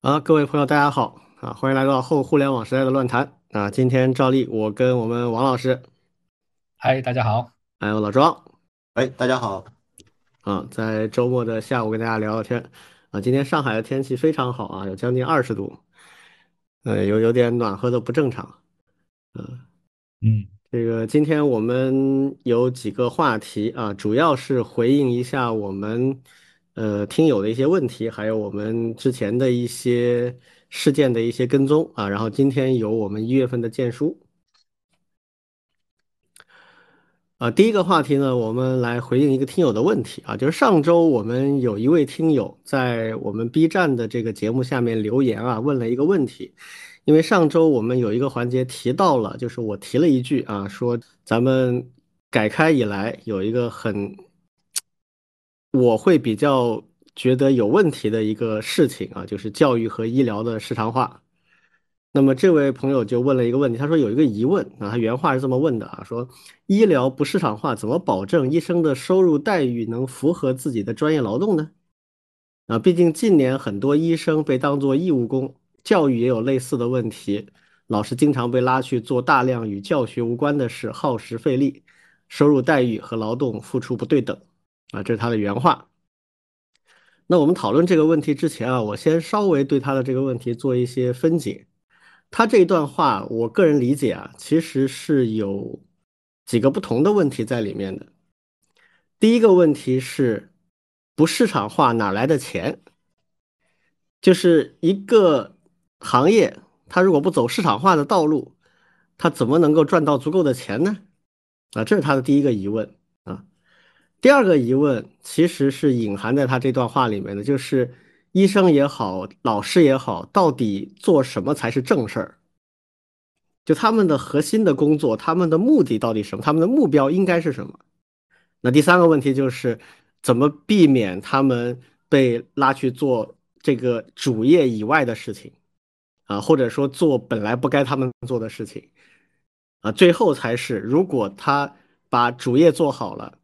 啊，各位朋友，大家好啊！欢迎来到后互联网时代的乱谈啊！今天照例我跟我们王老师，嗨，大家好。还有老庄哎，大家好。啊，在周末的下午跟大家聊聊天啊。今天上海的天气非常好啊，有将近二十度，呃，有有点暖和的不正常。嗯嗯，这个今天我们有几个话题啊，主要是回应一下我们呃听友的一些问题，还有我们之前的一些事件的一些跟踪啊。然后今天有我们一月份的荐书。啊，第一个话题呢，我们来回应一个听友的问题啊，就是上周我们有一位听友在我们 B 站的这个节目下面留言啊，问了一个问题，因为上周我们有一个环节提到了，就是我提了一句啊，说咱们改开以来有一个很，我会比较觉得有问题的一个事情啊，就是教育和医疗的市场化。那么这位朋友就问了一个问题，他说有一个疑问啊，他原话是这么问的啊，说医疗不市场化，怎么保证医生的收入待遇能符合自己的专业劳动呢？啊，毕竟近年很多医生被当作义务工，教育也有类似的问题，老师经常被拉去做大量与教学无关的事，耗时费力，收入待遇和劳动付出不对等啊，这是他的原话。那我们讨论这个问题之前啊，我先稍微对他的这个问题做一些分解。他这一段话，我个人理解啊，其实是有几个不同的问题在里面的。第一个问题是，不市场化哪来的钱？就是一个行业，它如果不走市场化的道路，它怎么能够赚到足够的钱呢？啊，这是他的第一个疑问。第二个疑问其实是隐含在他这段话里面的，就是。医生也好，老师也好，到底做什么才是正事儿？就他们的核心的工作，他们的目的到底什么？他们的目标应该是什么？那第三个问题就是怎么避免他们被拉去做这个主业以外的事情啊，或者说做本来不该他们做的事情啊？最后才是，如果他把主业做好了。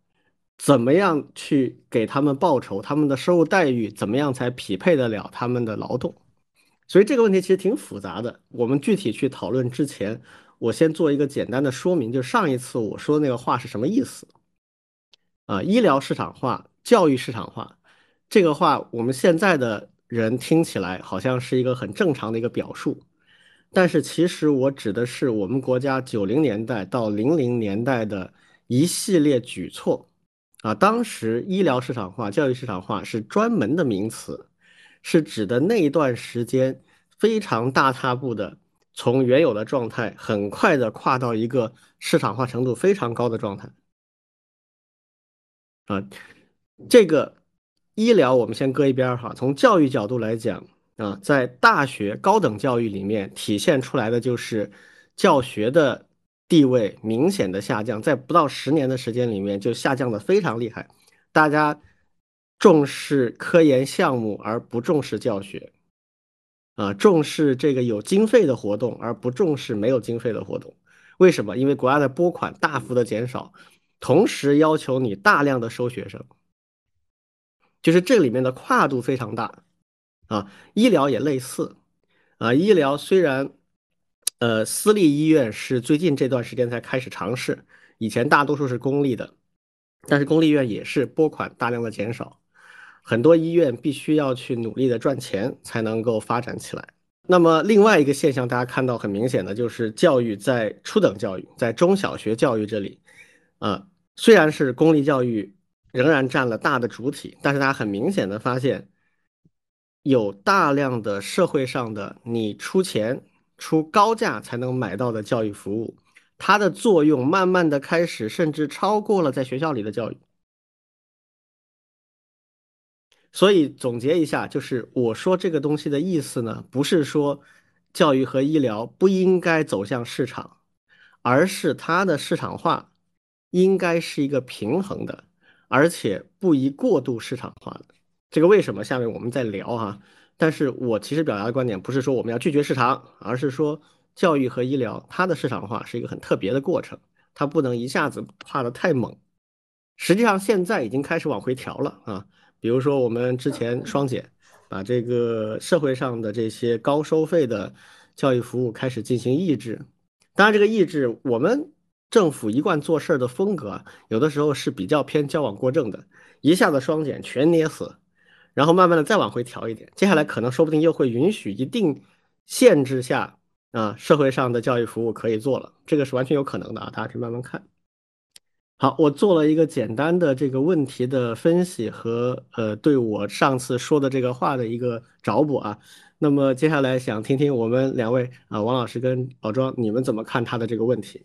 怎么样去给他们报酬？他们的收入待遇怎么样才匹配得了他们的劳动？所以这个问题其实挺复杂的。我们具体去讨论之前，我先做一个简单的说明，就上一次我说的那个话是什么意思？啊，医疗市场化、教育市场化，这个话我们现在的人听起来好像是一个很正常的一个表述，但是其实我指的是我们国家九零年代到零零年代的一系列举措。啊，当时医疗市场化、教育市场化是专门的名词，是指的那一段时间非常大踏步的从原有的状态很快的跨到一个市场化程度非常高的状态。啊，这个医疗我们先搁一边哈，从教育角度来讲啊，在大学高等教育里面体现出来的就是教学的。地位明显的下降，在不到十年的时间里面就下降的非常厉害。大家重视科研项目而不重视教学，啊，重视这个有经费的活动而不重视没有经费的活动。为什么？因为国家的拨款大幅的减少，同时要求你大量的收学生，就是这里面的跨度非常大。啊，医疗也类似，啊，医疗虽然。呃，私立医院是最近这段时间才开始尝试，以前大多数是公立的，但是公立医院也是拨款大量的减少，很多医院必须要去努力的赚钱才能够发展起来。那么另外一个现象，大家看到很明显的就是教育在初等教育，在中小学教育这里，啊，虽然是公立教育仍然占了大的主体，但是大家很明显的发现，有大量的社会上的你出钱。出高价才能买到的教育服务，它的作用慢慢的开始，甚至超过了在学校里的教育。所以总结一下，就是我说这个东西的意思呢，不是说教育和医疗不应该走向市场，而是它的市场化应该是一个平衡的，而且不宜过度市场化的。这个为什么？下面我们再聊哈。但是我其实表达的观点不是说我们要拒绝市场，而是说教育和医疗它的市场化是一个很特别的过程，它不能一下子跨得太猛。实际上现在已经开始往回调了啊，比如说我们之前双减，把这个社会上的这些高收费的教育服务开始进行抑制。当然，这个抑制我们政府一贯做事的风格，有的时候是比较偏矫枉过正的，一下子双减全捏死，然后慢慢的再往回调一点，接下来可能说不定又会允许一定限制下啊社会上的教育服务可以做了，这个是完全有可能的啊，大家可以慢慢看。好，我做了一个简单的这个问题的分析和呃，对我上次说的这个话的一个找补啊。那么接下来想听听我们两位啊，王老师跟老庄，你们怎么看他的这个问题？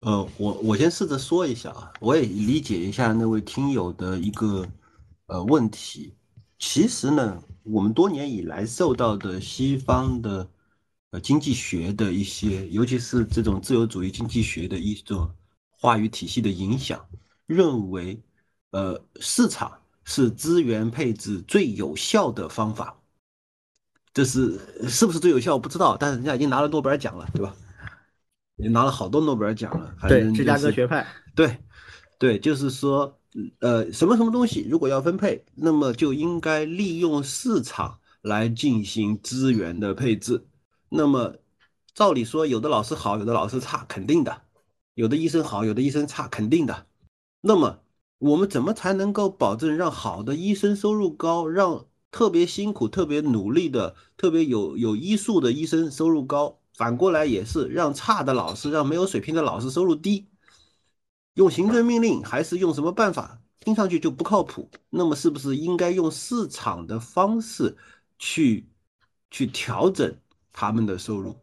呃，我我先试着说一下啊，我也理解一下那位听友的一个呃问题。其实呢，我们多年以来受到的西方的呃经济学的一些，尤其是这种自由主义经济学的一种。话语体系的影响，认为，呃，市场是资源配置最有效的方法。这是是不是最有效？我不知道，但是人家已经拿了诺贝尔奖了，对吧？也拿了好多诺贝尔奖了。对，芝加哥学派。对，对，就是说，呃，什么什么东西如果要分配，那么就应该利用市场来进行资源的配置。那么，照理说，有的老师好，有的老师差，肯定的。有的医生好，有的医生差，肯定的。那么我们怎么才能够保证让好的医生收入高，让特别辛苦、特别努力的、特别有有医术的医生收入高？反过来也是让差的老师、让没有水平的老师收入低。用行政命令还是用什么办法？听上去就不靠谱。那么是不是应该用市场的方式去去调整他们的收入？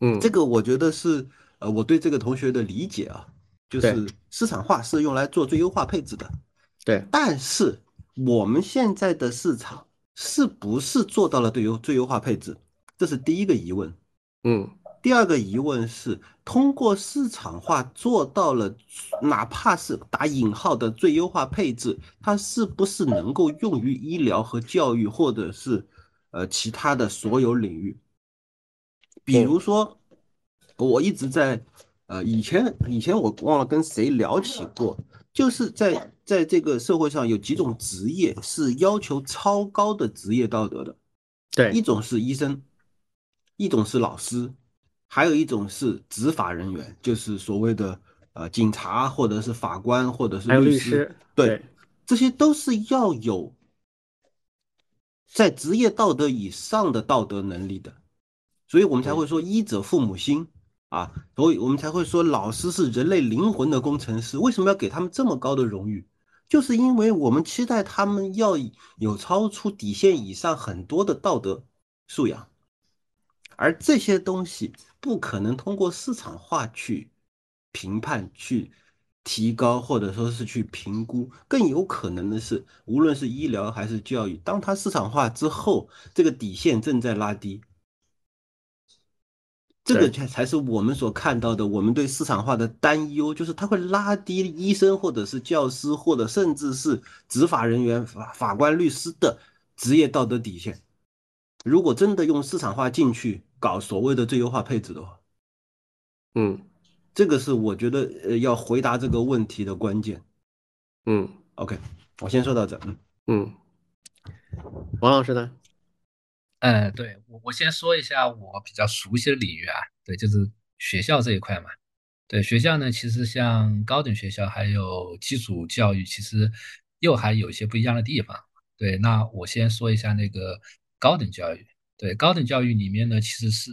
嗯，这个我觉得是。呃，我对这个同学的理解啊，就是市场化是用来做最优化配置的，对。但是我们现在的市场是不是做到了最优最优化配置？这是第一个疑问。嗯，第二个疑问是，通过市场化做到了，哪怕是打引号的最优化配置，它是不是能够用于医疗和教育，或者是呃其他的所有领域？比如说。我一直在，呃，以前以前我忘了跟谁聊起过，就是在在这个社会上有几种职业是要求超高的职业道德的，对，一种是医生，一种是老师，还有一种是执法人员，就是所谓的呃警察或者是法官或者是律师，对，这些都是要有在职业道德以上的道德能力的，所以我们才会说医者父母心。啊，所以我们才会说老师是人类灵魂的工程师。为什么要给他们这么高的荣誉？就是因为我们期待他们要有超出底线以上很多的道德素养，而这些东西不可能通过市场化去评判、去提高，或者说是去评估。更有可能的是，无论是医疗还是教育，当它市场化之后，这个底线正在拉低。这个才才是我们所看到的，我们对市场化的担忧，就是它会拉低医生或者是教师，或者甚至是执法人员、法法官、律师的职业道德底线。如果真的用市场化进去搞所谓的最优化配置的话，嗯，这个是我觉得呃要回答这个问题的关键。嗯，OK，我先说到这。嗯嗯，王老师呢？嗯，对我我先说一下我比较熟悉的领域啊，对，就是学校这一块嘛。对学校呢，其实像高等学校还有基础教育，其实又还有一些不一样的地方。对，那我先说一下那个高等教育。对，高等教育里面呢，其实是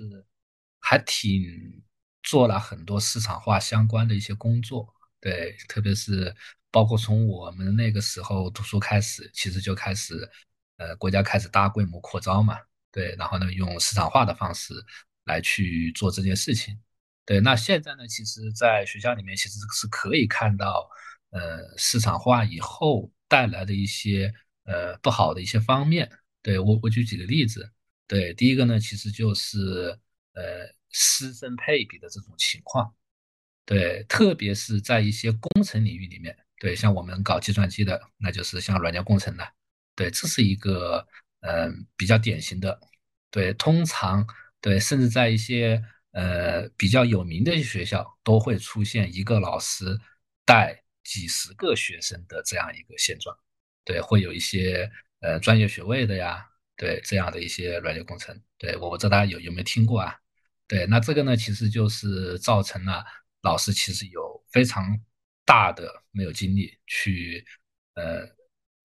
还挺做了很多市场化相关的一些工作。对，特别是包括从我们那个时候读书开始，其实就开始，呃，国家开始大规模扩招嘛。对，然后呢，用市场化的方式来去做这件事情。对，那现在呢，其实，在学校里面其实是可以看到，呃，市场化以后带来的一些呃不好的一些方面。对我，我举几个例子。对，第一个呢，其实就是呃师生配比的这种情况。对，特别是在一些工程领域里面，对，像我们搞计算机的，那就是像软件工程的，对，这是一个。嗯，比较典型的，对，通常对，甚至在一些呃比较有名的学校，都会出现一个老师带几十个学生的这样一个现状，对，会有一些呃专业学位的呀，对这样的一些软件工程，对我不知道大家有有没有听过啊？对，那这个呢，其实就是造成了老师其实有非常大的没有精力去呃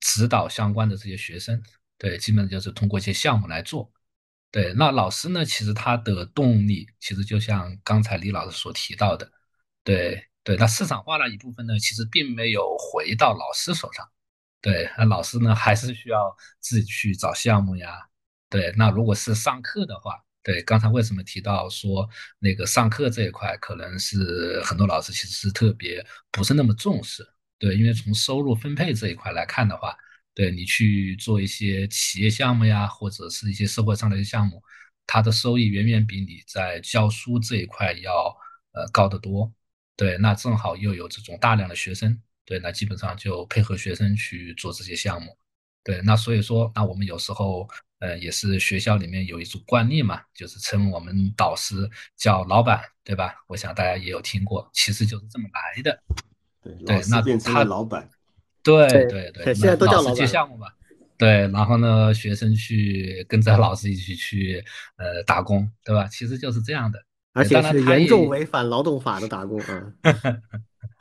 指导相关的这些学生，对，基本就是通过一些项目来做。对，那老师呢，其实他的动力其实就像刚才李老师所提到的，对对，那市场化那一部分呢，其实并没有回到老师手上。对，那老师呢还是需要自己去找项目呀。对，那如果是上课的话，对，刚才为什么提到说那个上课这一块，可能是很多老师其实是特别不是那么重视。对，因为从收入分配这一块来看的话，对你去做一些企业项目呀，或者是一些社会上的一些项目，它的收益远远比你在教书这一块要呃高得多。对，那正好又有这种大量的学生。对，那基本上就配合学生去做这些项目。对，那所以说，那我们有时候，呃，也是学校里面有一种惯例嘛，就是称我们导师叫老板，对吧？我想大家也有听过，其实就是这么来的。对，那变成了老板。对对对，现在都叫老师接项目嘛。对，然后呢，学生去跟着老师一起去呃打工，对吧？其实就是这样的。而且是严重违反劳动法的打工啊。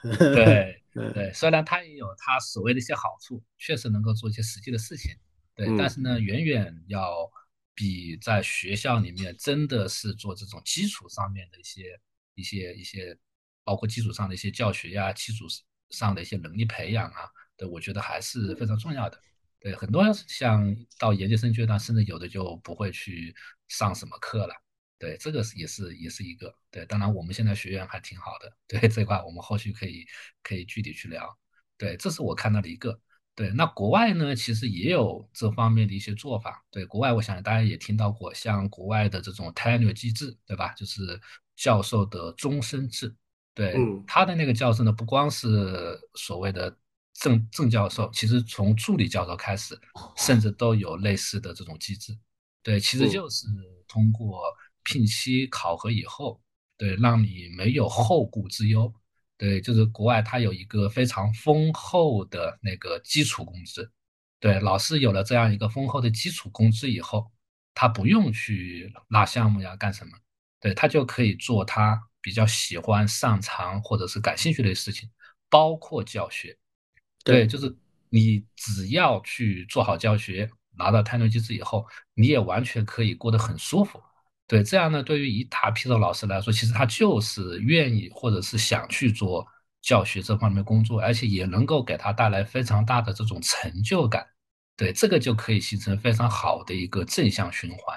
对。对，虽然它也有它所谓的一些好处，确实能够做一些实际的事情，对，但是呢，远远要比在学校里面真的是做这种基础上面的一些一些一些，包括基础上的一些教学呀，基础上的一些能力培养啊，对，我觉得还是非常重要的。对，很多像到研究生阶段，甚至有的就不会去上什么课了。对，这个是也是也是一个对，当然我们现在学院还挺好的，对这块我们后续可以可以具体去聊。对，这是我看到的一个。对，那国外呢，其实也有这方面的一些做法。对，国外我想大家也听到过，像国外的这种 tenure 机制，对吧？就是教授的终身制。对，他的那个教授呢，不光是所谓的正正教授，其实从助理教授开始，甚至都有类似的这种机制。对，其实就是通过。聘期考核以后，对，让你没有后顾之忧，对，就是国外它有一个非常丰厚的那个基础工资，对，老师有了这样一个丰厚的基础工资以后，他不用去拉项目呀，干什么，对他就可以做他比较喜欢、擅长或者是感兴趣的事情，包括教学，对，就是你只要去做好教学，拿到 tenure 机制以后，你也完全可以过得很舒服。对，这样呢，对于一大批的老师来说，其实他就是愿意或者是想去做教学这方面工作，而且也能够给他带来非常大的这种成就感。对，这个就可以形成非常好的一个正向循环。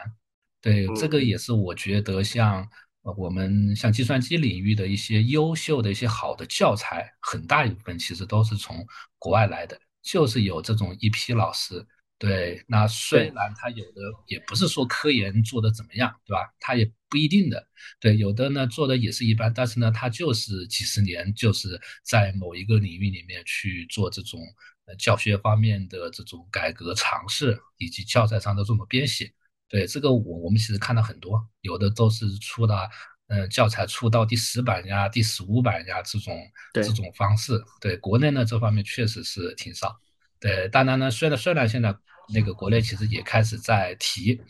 对，这个也是我觉得像我们像计算机领域的一些优秀的一些好的教材，很大一部分其实都是从国外来的，就是有这种一批老师。对，那虽然他有的也不是说科研做的怎么样，对吧？他也不一定的。对，有的呢做的也是一般，但是呢，他就是几十年就是在某一个领域里面去做这种呃教学方面的这种改革尝试，以及教材上的这种编写。对，这个我我们其实看到很多，有的都是出了呃教材出到第十版呀、第十五版呀这种这种方式。对，国内呢这方面确实是挺少。对，当然呢，虽然虽然现在。那个国内其实也开始在提，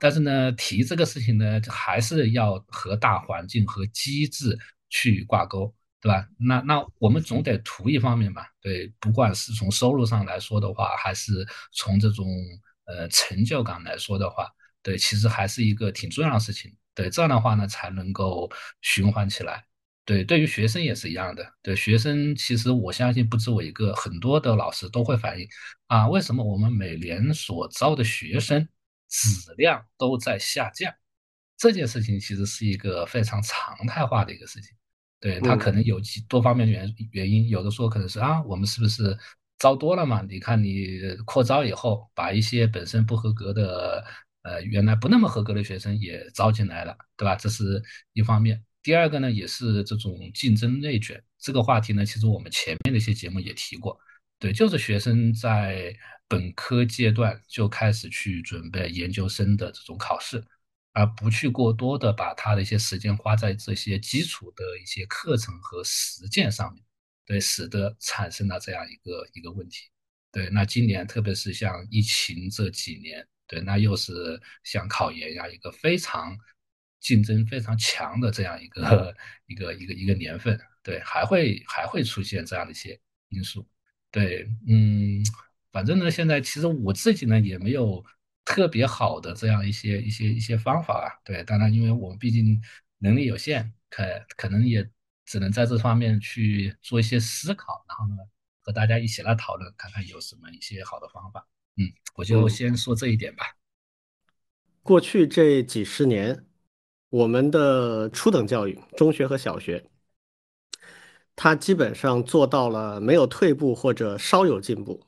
但是呢，提这个事情呢，还是要和大环境和机制去挂钩，对吧？那那我们总得图一方面嘛，对，不管是从收入上来说的话，还是从这种呃成就感来说的话，对，其实还是一个挺重要的事情，对，这样的话呢，才能够循环起来。对，对于学生也是一样的。对学生，其实我相信不止我一个，很多的老师都会反映啊，为什么我们每年所招的学生质量都在下降？这件事情其实是一个非常常态化的一个事情。对他可能有几多方面原原因，有的说可能是啊，我们是不是招多了嘛？你看你扩招以后，把一些本身不合格的，呃，原来不那么合格的学生也招进来了，对吧？这是一方面。第二个呢，也是这种竞争内卷这个话题呢，其实我们前面的一些节目也提过，对，就是学生在本科阶段就开始去准备研究生的这种考试，而不去过多的把他的一些时间花在这些基础的一些课程和实践上面，对，使得产生了这样一个一个问题。对，那今年特别是像疫情这几年，对，那又是像考研呀，一个非常竞争非常强的这样一个一个一个一个年份，对，还会还会出现这样的一些因素，对，嗯，反正呢，现在其实我自己呢也没有特别好的这样一些一些一些方法啊，对，当然，因为我们毕竟能力有限，可可能也只能在这方面去做一些思考，然后呢。和大家一起来讨论，看看有什么一些好的方法。嗯，我就先说这一点吧。过去这几十年，我们的初等教育，中学和小学，它基本上做到了没有退步或者稍有进步。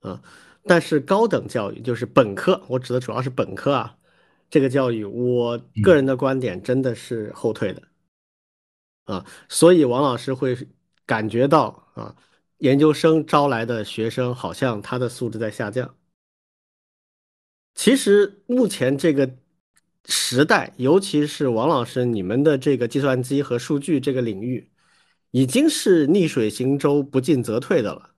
啊，但是高等教育就是本科，我指的主要是本科啊，这个教育，我个人的观点真的是后退的。啊，所以王老师会感觉到啊。研究生招来的学生好像他的素质在下降。其实目前这个时代，尤其是王老师你们的这个计算机和数据这个领域，已经是逆水行舟，不进则退的了。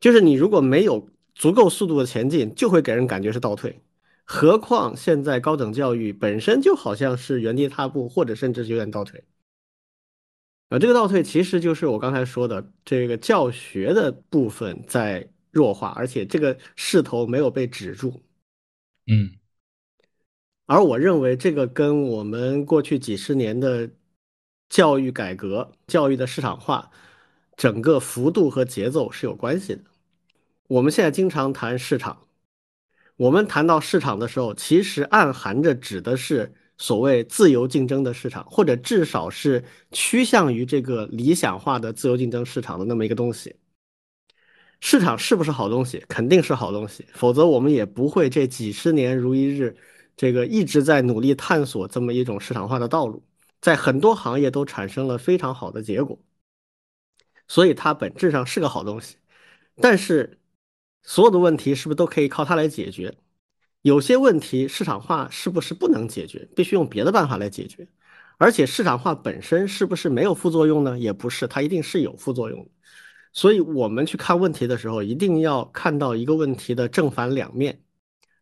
就是你如果没有足够速度的前进，就会给人感觉是倒退。何况现在高等教育本身就好像是原地踏步，或者甚至有点倒退。啊，这个倒退其实就是我刚才说的这个教学的部分在弱化，而且这个势头没有被止住。嗯，而我认为这个跟我们过去几十年的教育改革、教育的市场化整个幅度和节奏是有关系的。我们现在经常谈市场，我们谈到市场的时候，其实暗含着指的是。所谓自由竞争的市场，或者至少是趋向于这个理想化的自由竞争市场的那么一个东西。市场是不是好东西？肯定是好东西，否则我们也不会这几十年如一日，这个一直在努力探索这么一种市场化的道路，在很多行业都产生了非常好的结果。所以它本质上是个好东西，但是所有的问题是不是都可以靠它来解决？有些问题市场化是不是不能解决？必须用别的办法来解决。而且市场化本身是不是没有副作用呢？也不是，它一定是有副作用。所以我们去看问题的时候，一定要看到一个问题的正反两面，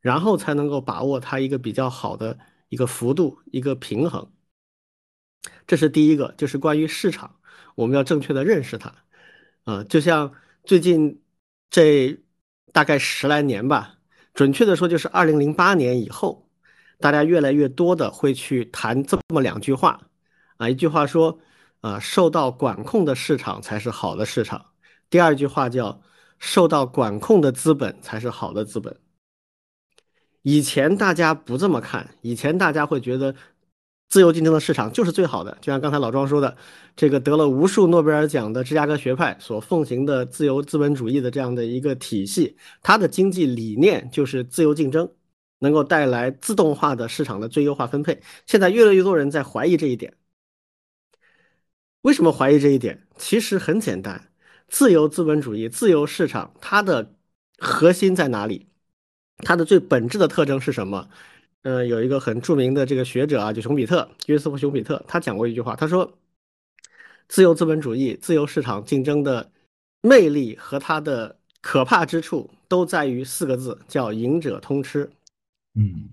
然后才能够把握它一个比较好的一个幅度、一个平衡。这是第一个，就是关于市场，我们要正确的认识它。啊，就像最近这大概十来年吧。准确的说，就是二零零八年以后，大家越来越多的会去谈这么两句话，啊，一句话说，啊，受到管控的市场才是好的市场；第二句话叫，受到管控的资本才是好的资本。以前大家不这么看，以前大家会觉得。自由竞争的市场就是最好的，就像刚才老庄说的，这个得了无数诺贝尔奖的芝加哥学派所奉行的自由资本主义的这样的一个体系，它的经济理念就是自由竞争，能够带来自动化的市场的最优化分配。现在越来越多人在怀疑这一点，为什么怀疑这一点？其实很简单，自由资本主义、自由市场它的核心在哪里？它的最本质的特征是什么？嗯，有一个很著名的这个学者啊，就熊彼特，约瑟夫·熊彼特，他讲过一句话，他说：“自由资本主义、自由市场竞争的魅力和它的可怕之处，都在于四个字，叫‘赢者通吃’。嗯，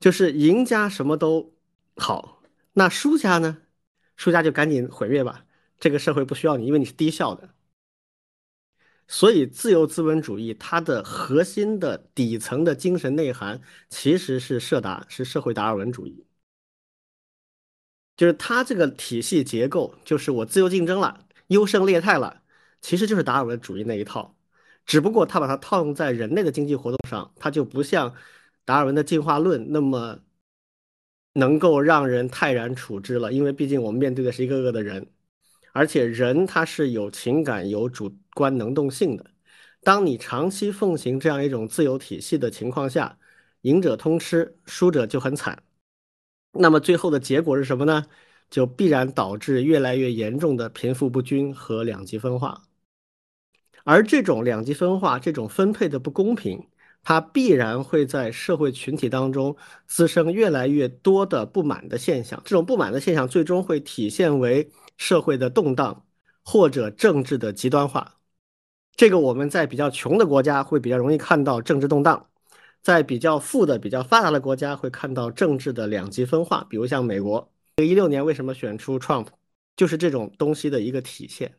就是赢家什么都好，那输家呢？输家就赶紧毁灭吧，这个社会不需要你，因为你是低效的。”所以，自由资本主义它的核心的底层的精神内涵其实是社达，是社会达尔文主义，就是它这个体系结构，就是我自由竞争了，优胜劣汰了，其实就是达尔文主义那一套，只不过他把它套用在人类的经济活动上，它就不像达尔文的进化论那么能够让人泰然处之了，因为毕竟我们面对的是一个个的人。而且人他是有情感、有主观能动性的。当你长期奉行这样一种自由体系的情况下，赢者通吃，输者就很惨。那么最后的结果是什么呢？就必然导致越来越严重的贫富不均和两极分化。而这种两极分化、这种分配的不公平，它必然会在社会群体当中滋生越来越多的不满的现象。这种不满的现象最终会体现为。社会的动荡或者政治的极端化，这个我们在比较穷的国家会比较容易看到政治动荡，在比较富的、比较发达的国家会看到政治的两极分化。比如像美国，一六年为什么选出 Trump，就是这种东西的一个体现。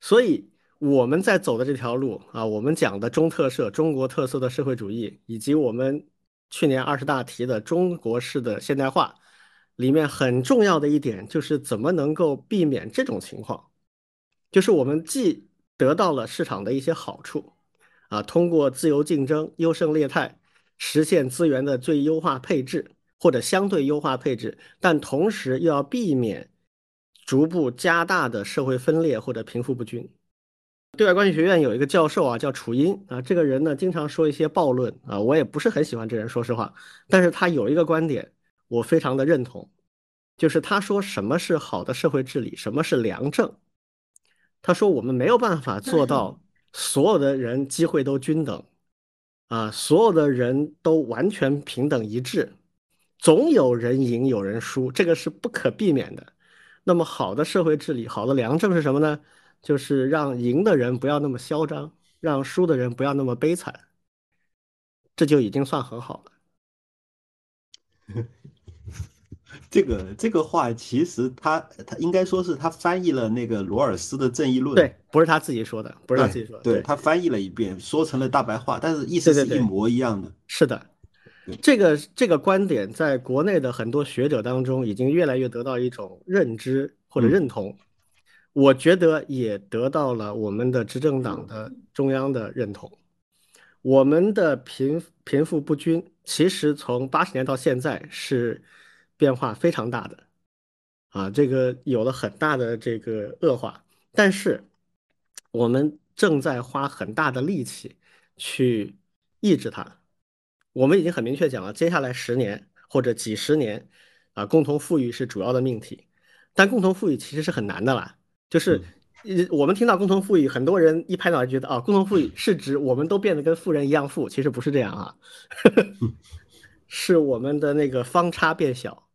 所以我们在走的这条路啊，我们讲的中特色、中国特色的社会主义，以及我们去年二十大提的中国式的现代化，里面很重要的一点就是怎么能够避免这种情况，就是我们既得到了市场的一些好处，啊，通过自由竞争、优胜劣汰，实现资源的最优化配置或者相对优化配置，但同时又要避免。逐步加大的社会分裂或者贫富不均。对外关系学院有一个教授啊，叫楚音啊，这个人呢经常说一些暴论啊，我也不是很喜欢这人，说实话。但是他有一个观点，我非常的认同，就是他说什么是好的社会治理，什么是良政。他说我们没有办法做到所有的人机会都均等啊，所有的人都完全平等一致，总有人赢有人输，这个是不可避免的。那么好的社会治理，好的良政是什么呢？就是让赢的人不要那么嚣张，让输的人不要那么悲惨，这就已经算很好了。这个这个话其实他他应该说是他翻译了那个罗尔斯的《正义论》，对，不是他自己说的，不是他自己说的，对他翻译了一遍，说成了大白话，但是意思是一模一样的。是的。这个这个观点在国内的很多学者当中已经越来越得到一种认知或者认同，我觉得也得到了我们的执政党的中央的认同。我们的贫贫富不均其实从八十年到现在是变化非常大的，啊，这个有了很大的这个恶化，但是我们正在花很大的力气去抑制它。我们已经很明确讲了，接下来十年或者几十年，啊，共同富裕是主要的命题。但共同富裕其实是很难的啦，就是呃，我们听到共同富裕，很多人一拍脑袋觉得啊，共同富裕是指我们都变得跟富人一样富，其实不是这样啊，是我们的那个方差变小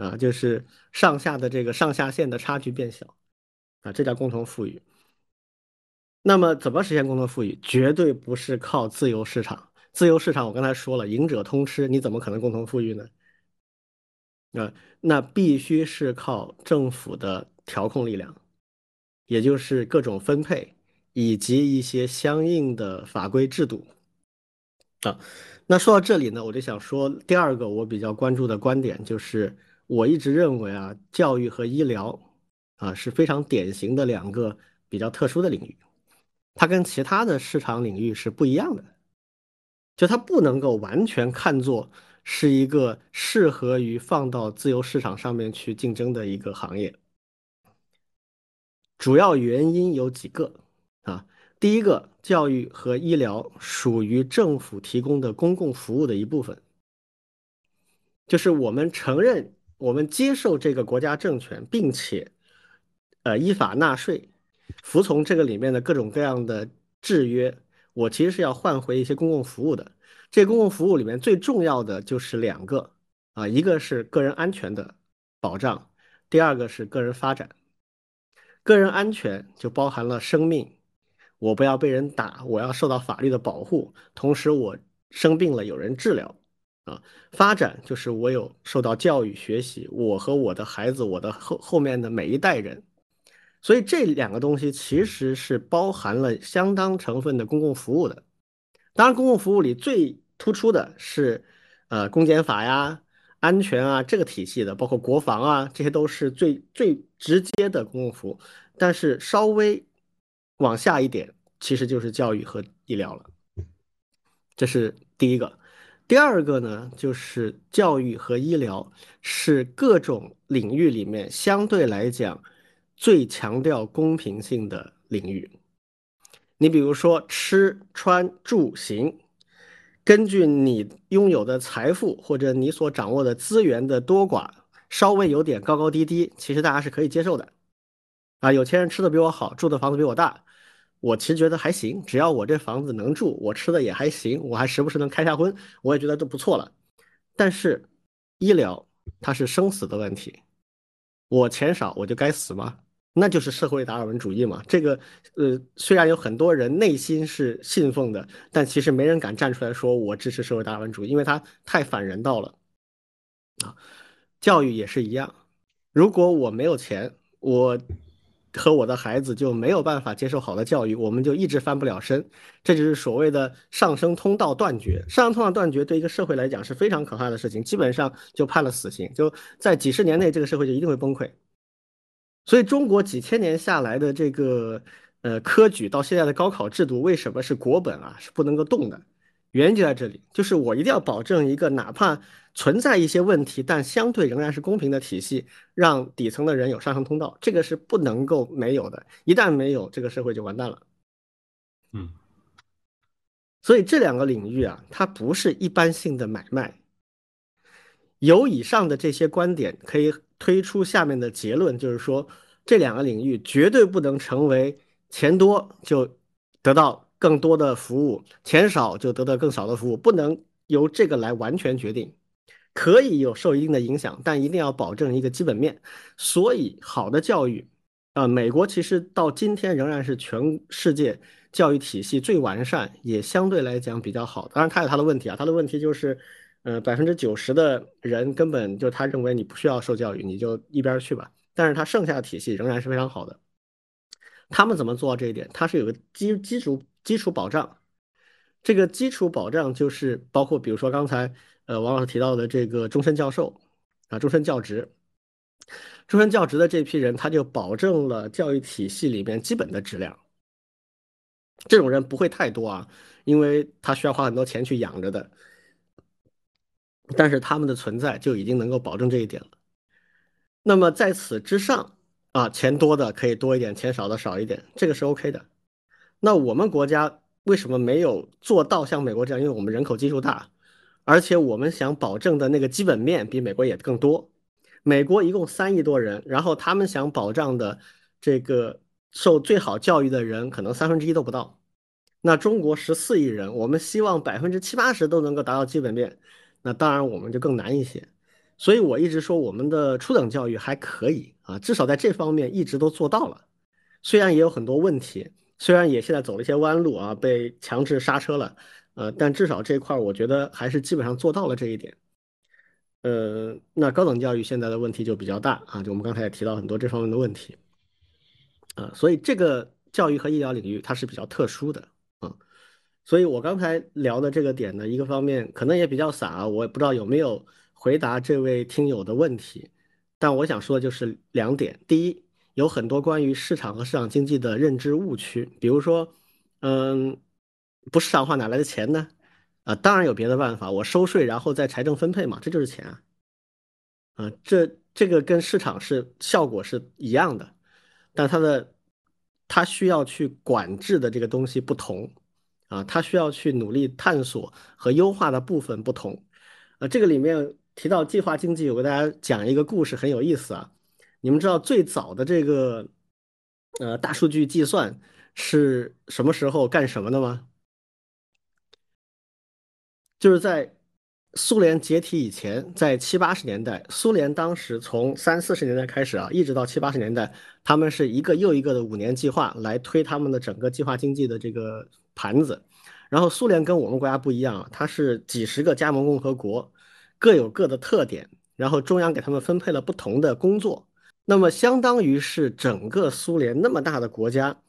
啊，就是上下的这个上下限的差距变小啊，这叫共同富裕。那么怎么实现共同富裕？绝对不是靠自由市场。自由市场，我刚才说了，赢者通吃，你怎么可能共同富裕呢？啊，那必须是靠政府的调控力量，也就是各种分配以及一些相应的法规制度。啊，那说到这里呢，我就想说第二个我比较关注的观点，就是我一直认为啊，教育和医疗啊是非常典型的两个比较特殊的领域，它跟其他的市场领域是不一样的。就它不能够完全看作是一个适合于放到自由市场上面去竞争的一个行业。主要原因有几个啊，第一个，教育和医疗属于政府提供的公共服务的一部分，就是我们承认，我们接受这个国家政权，并且呃依法纳税，服从这个里面的各种各样的制约。我其实是要换回一些公共服务的，这公共服务里面最重要的就是两个啊，一个是个人安全的保障，第二个是个人发展。个人安全就包含了生命，我不要被人打，我要受到法律的保护，同时我生病了有人治疗啊。发展就是我有受到教育学习，我和我的孩子，我的后后面的每一代人。所以这两个东西其实是包含了相当成分的公共服务的。当然，公共服务里最突出的是，呃，公检法呀、安全啊这个体系的，包括国防啊，这些都是最最直接的公共服务。但是稍微往下一点，其实就是教育和医疗了。这是第一个。第二个呢，就是教育和医疗是各种领域里面相对来讲。最强调公平性的领域，你比如说吃穿住行，根据你拥有的财富或者你所掌握的资源的多寡，稍微有点高高低低，其实大家是可以接受的。啊，有钱人吃的比我好，住的房子比我大，我其实觉得还行，只要我这房子能住，我吃的也还行，我还时不时能开下荤，我也觉得都不错了。但是医疗它是生死的问题，我钱少我就该死吗？那就是社会达尔文主义嘛。这个呃，虽然有很多人内心是信奉的，但其实没人敢站出来说我支持社会达尔文主义，因为它太反人道了啊。教育也是一样，如果我没有钱，我和我的孩子就没有办法接受好的教育，我们就一直翻不了身。这就是所谓的上升通道断绝。上升通道断绝对一个社会来讲是非常可怕的事情，基本上就判了死刑，就在几十年内这个社会就一定会崩溃。所以，中国几千年下来的这个呃科举到现在的高考制度，为什么是国本啊？是不能够动的，原因就在这里，就是我一定要保证一个哪怕存在一些问题，但相对仍然是公平的体系，让底层的人有上升通道，这个是不能够没有的。一旦没有，这个社会就完蛋了。嗯，所以这两个领域啊，它不是一般性的买卖。有以上的这些观点，可以推出下面的结论，就是说这两个领域绝对不能成为钱多就得到更多的服务，钱少就得到更少的服务，不能由这个来完全决定，可以有受一定的影响，但一定要保证一个基本面。所以，好的教育，啊，美国其实到今天仍然是全世界教育体系最完善，也相对来讲比较好。当然，它有它的问题啊，它的问题就是。呃，百分之九十的人根本就他认为你不需要受教育，你就一边去吧。但是他剩下的体系仍然是非常好的。他们怎么做到这一点？他是有个基基础基础保障。这个基础保障就是包括，比如说刚才呃王老师提到的这个终身教授啊，终身教职，终身教职的这批人，他就保证了教育体系里面基本的质量。这种人不会太多啊，因为他需要花很多钱去养着的。但是他们的存在就已经能够保证这一点了。那么在此之上啊，钱多的可以多一点，钱少的少一点，这个是 OK 的。那我们国家为什么没有做到像美国这样？因为我们人口基数大，而且我们想保证的那个基本面比美国也更多。美国一共三亿多人，然后他们想保障的这个受最好教育的人可能三分之一都不到。那中国十四亿人，我们希望百分之七八十都能够达到基本面。那当然，我们就更难一些，所以我一直说我们的初等教育还可以啊，至少在这方面一直都做到了。虽然也有很多问题，虽然也现在走了一些弯路啊，被强制刹车了，呃，但至少这一块儿我觉得还是基本上做到了这一点。呃，那高等教育现在的问题就比较大啊，就我们刚才也提到很多这方面的问题啊，所以这个教育和医疗领域它是比较特殊的啊。所以，我刚才聊的这个点呢，一个方面可能也比较散啊，我也不知道有没有回答这位听友的问题。但我想说的就是两点：第一，有很多关于市场和市场经济的认知误区，比如说，嗯，不市场化哪来的钱呢？啊，当然有别的办法，我收税然后再财政分配嘛，这就是钱啊。啊，这这个跟市场是效果是一样的，但它的它需要去管制的这个东西不同。啊，他需要去努力探索和优化的部分不同，呃，这个里面提到计划经济，我给大家讲一个故事，很有意思啊。你们知道最早的这个呃大数据计算是什么时候干什么的吗？就是在。苏联解体以前，在七八十年代，苏联当时从三四十年代开始啊，一直到七八十年代，他们是一个又一个的五年计划来推他们的整个计划经济的这个盘子。然后苏联跟我们国家不一样啊，它是几十个加盟共和国，各有各的特点，然后中央给他们分配了不同的工作。那么相当于是整个苏联那么大的国家，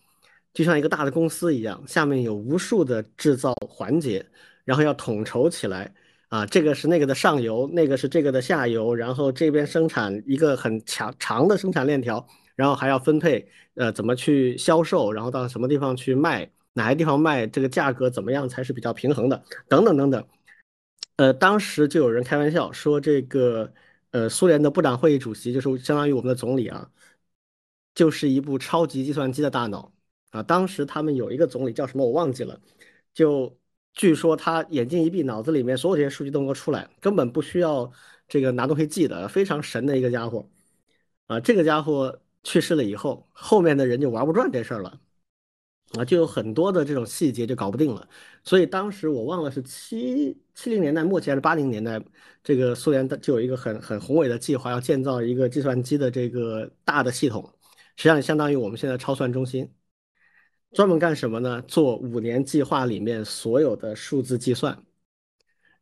就像一个大的公司一样，下面有无数的制造环节，然后要统筹起来。啊，这个是那个的上游，那个是这个的下游，然后这边生产一个很强长的生产链条，然后还要分配，呃，怎么去销售，然后到什么地方去卖，哪些地方卖，这个价格怎么样才是比较平衡的，等等等等。呃，当时就有人开玩笑说，这个呃，苏联的部长会议主席就是相当于我们的总理啊，就是一部超级计算机的大脑啊。当时他们有一个总理叫什么我忘记了，就。据说他眼睛一闭，脑子里面所有这些数据都能够出来，根本不需要这个拿东西记的，非常神的一个家伙啊！这个家伙去世了以后，后面的人就玩不转这事儿了啊，就有很多的这种细节就搞不定了。所以当时我忘了是七七零年代末期还是八零年代，这个苏联的就有一个很很宏伟的计划，要建造一个计算机的这个大的系统，实际上相当于我们现在超算中心，专门干什么呢？做五年计划里面所有的数字计算。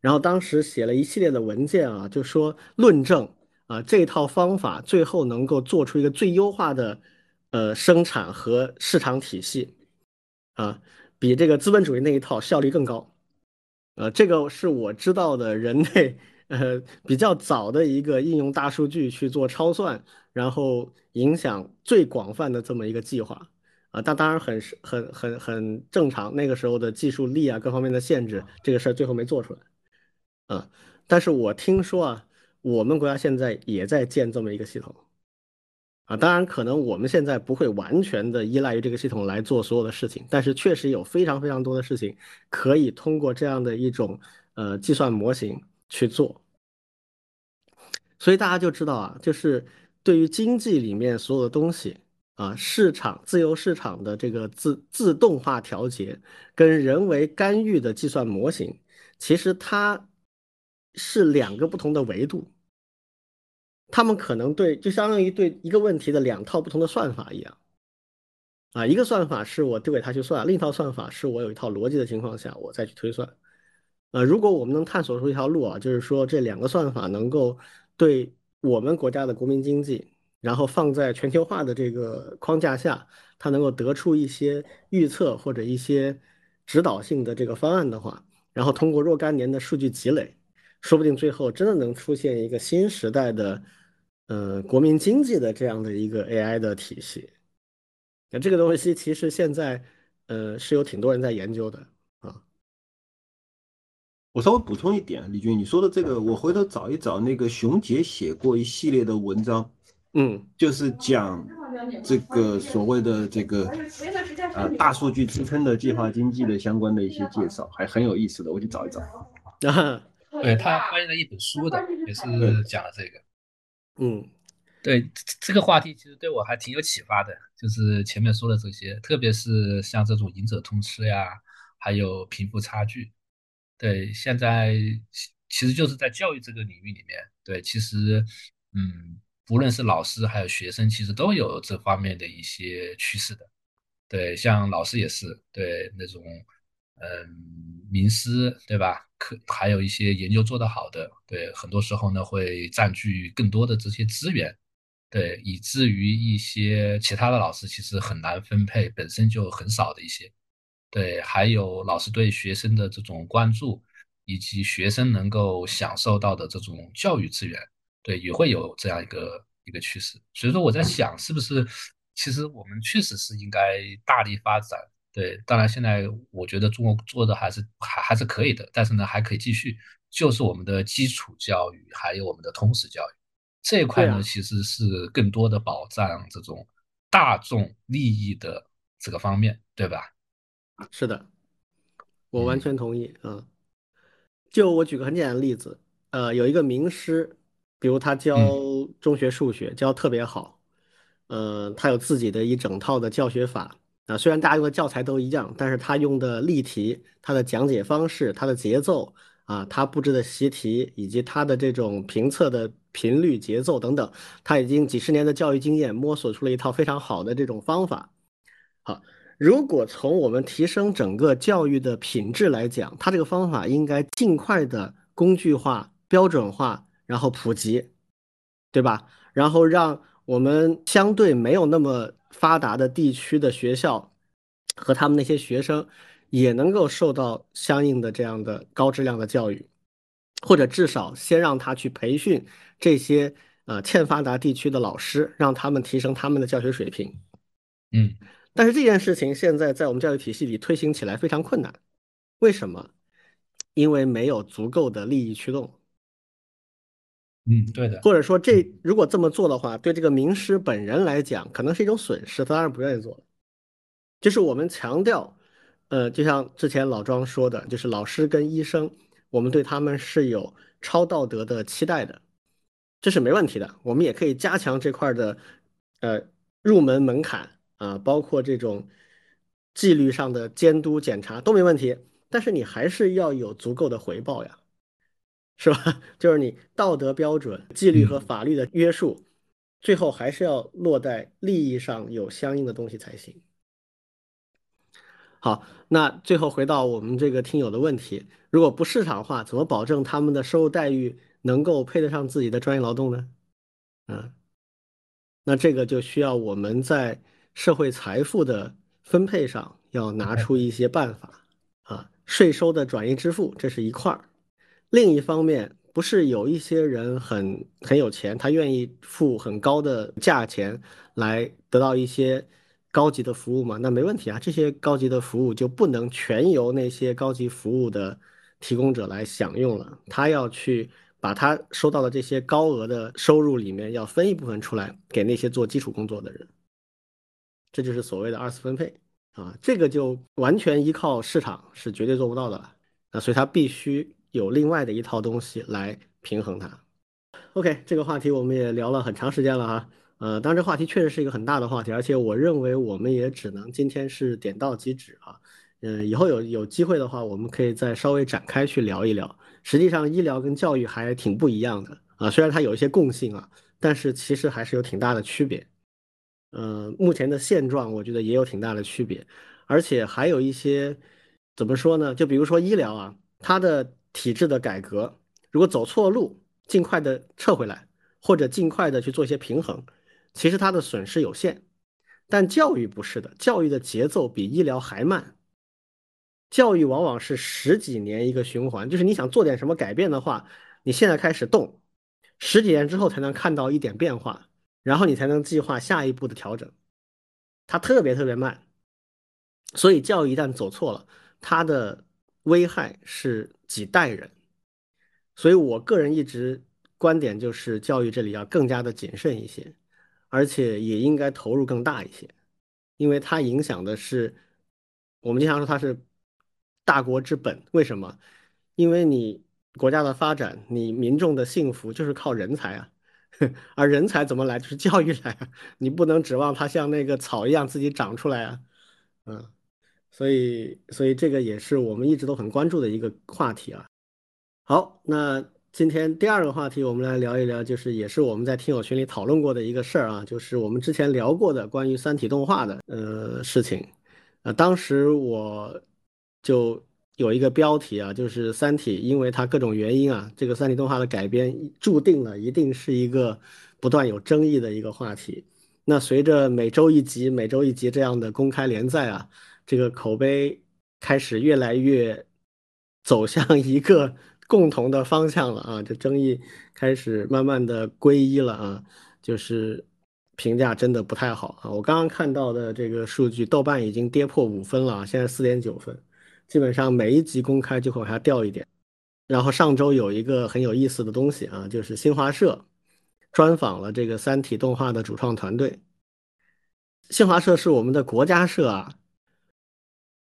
然后当时写了一系列的文件啊，就说论证啊这套方法最后能够做出一个最优化的呃生产和市场体系啊，比这个资本主义那一套效率更高。呃，这个是我知道的人类呃比较早的一个应用大数据去做超算，然后影响最广泛的这么一个计划啊。但当然很是很很很正常，那个时候的技术力啊各方面的限制，这个事儿最后没做出来。啊，但是我听说啊，我们国家现在也在建这么一个系统，啊，当然可能我们现在不会完全的依赖于这个系统来做所有的事情，但是确实有非常非常多的事情可以通过这样的一种呃计算模型去做，所以大家就知道啊，就是对于经济里面所有的东西啊，市场自由市场的这个自自动化调节跟人为干预的计算模型，其实它。是两个不同的维度，他们可能对就相当于对一个问题的两套不同的算法一样，啊，一个算法是我丢给他去算，另一套算法是我有一套逻辑的情况下我再去推算，呃，如果我们能探索出一条路啊，就是说这两个算法能够对我们国家的国民经济，然后放在全球化的这个框架下，它能够得出一些预测或者一些指导性的这个方案的话，然后通过若干年的数据积累。说不定最后真的能出现一个新时代的，呃，国民经济的这样的一个 AI 的体系。那这个东西其实现在，呃，是有挺多人在研究的啊。我稍微补充一点，李军，你说的这个，我回头找一找那个熊杰写过一系列的文章，嗯，就是讲这个所谓的这个呃大数据支撑的计划经济的相关的一些介绍，还很有意思的，我去找一找。啊。对他翻译了一本书的，也是讲了这个。嗯，对这个话题其实对我还挺有启发的，就是前面说的这些，特别是像这种“赢者通吃”呀，还有贫富差距。对，现在其实就是在教育这个领域里面，对，其实嗯，不论是老师还有学生，其实都有这方面的一些趋势的。对，像老师也是，对那种。嗯，名师对吧？可还有一些研究做得好的，对，很多时候呢会占据更多的这些资源，对，以至于一些其他的老师其实很难分配，本身就很少的一些，对，还有老师对学生的这种关注，以及学生能够享受到的这种教育资源，对，也会有这样一个一个趋势。所以说我在想，是不是其实我们确实是应该大力发展。对，当然现在我觉得中国做的还是还还是可以的，但是呢还可以继续，就是我们的基础教育还有我们的通识教育这一块呢，其实是更多的保障这种大众利益的这个方面，对吧？是的，我完全同意啊。就我举个很简单的例子，呃，有一个名师，比如他教中学数学教特别好，呃，他有自己的一整套的教学法。啊，虽然大家用的教材都一样，但是他用的例题、他的讲解方式、他的节奏啊，他布置的习题以及他的这种评测的频率、节奏等等，他已经几十年的教育经验摸索出了一套非常好的这种方法。好，如果从我们提升整个教育的品质来讲，他这个方法应该尽快的工具化、标准化，然后普及，对吧？然后让我们相对没有那么。发达的地区的学校和他们那些学生也能够受到相应的这样的高质量的教育，或者至少先让他去培训这些呃欠发达地区的老师，让他们提升他们的教学水平。嗯，但是这件事情现在在我们教育体系里推行起来非常困难，为什么？因为没有足够的利益驱动。嗯，对的。或者说，这如果这么做的话，对这个名师本人来讲，可能是一种损失，他当然不愿意做了。就是我们强调，呃，就像之前老庄说的，就是老师跟医生，我们对他们是有超道德的期待的，这是没问题的。我们也可以加强这块的，呃，入门门槛啊，包括这种纪律上的监督检查都没问题。但是你还是要有足够的回报呀。是吧？就是你道德标准、纪律和法律的约束，最后还是要落在利益上有相应的东西才行。好，那最后回到我们这个听友的问题，如果不市场化，怎么保证他们的收入待遇能够配得上自己的专业劳动呢？嗯，那这个就需要我们在社会财富的分配上要拿出一些办法啊，税收的转移支付这是一块儿，另一方面。不是有一些人很很有钱，他愿意付很高的价钱来得到一些高级的服务吗？那没问题啊，这些高级的服务就不能全由那些高级服务的提供者来享用了，他要去把他收到的这些高额的收入里面要分一部分出来给那些做基础工作的人，这就是所谓的二次分配啊，这个就完全依靠市场是绝对做不到的了，那所以他必须。有另外的一套东西来平衡它。OK，这个话题我们也聊了很长时间了哈。呃，当然这话题确实是一个很大的话题，而且我认为我们也只能今天是点到即止啊。嗯，以后有有机会的话，我们可以再稍微展开去聊一聊。实际上，医疗跟教育还挺不一样的啊，虽然它有一些共性啊，但是其实还是有挺大的区别。呃，目前的现状我觉得也有挺大的区别，而且还有一些怎么说呢？就比如说医疗啊，它的。体制的改革，如果走错路，尽快的撤回来，或者尽快的去做一些平衡，其实它的损失有限。但教育不是的，教育的节奏比医疗还慢。教育往往是十几年一个循环，就是你想做点什么改变的话，你现在开始动，十几年之后才能看到一点变化，然后你才能计划下一步的调整。它特别特别慢，所以教育一旦走错了，它的。危害是几代人，所以我个人一直观点就是教育这里要更加的谨慎一些，而且也应该投入更大一些，因为它影响的是我们经常说它是大国之本。为什么？因为你国家的发展，你民众的幸福就是靠人才啊，而人才怎么来？就是教育来啊，你不能指望它像那个草一样自己长出来啊，嗯。所以，所以这个也是我们一直都很关注的一个话题啊。好，那今天第二个话题，我们来聊一聊，就是也是我们在听友群里讨论过的一个事儿啊，就是我们之前聊过的关于三体动画的呃事情。呃，当时我就有一个标题啊，就是三体，因为它各种原因啊，这个三体动画的改编注定了一定是一个不断有争议的一个话题。那随着每周一集、每周一集这样的公开连载啊。这个口碑开始越来越走向 一个共同的方向了啊！这争议开始慢慢的归一了啊，就是评价真的不太好啊！我刚刚看到的这个数据，豆瓣已经跌破五分了啊，现在四点九分，基本上每一集公开就会往下掉一点。然后上周有一个很有意思的东西啊，就是新华社专访了这个《三体》动画的主创团队。新华社是我们的国家社啊。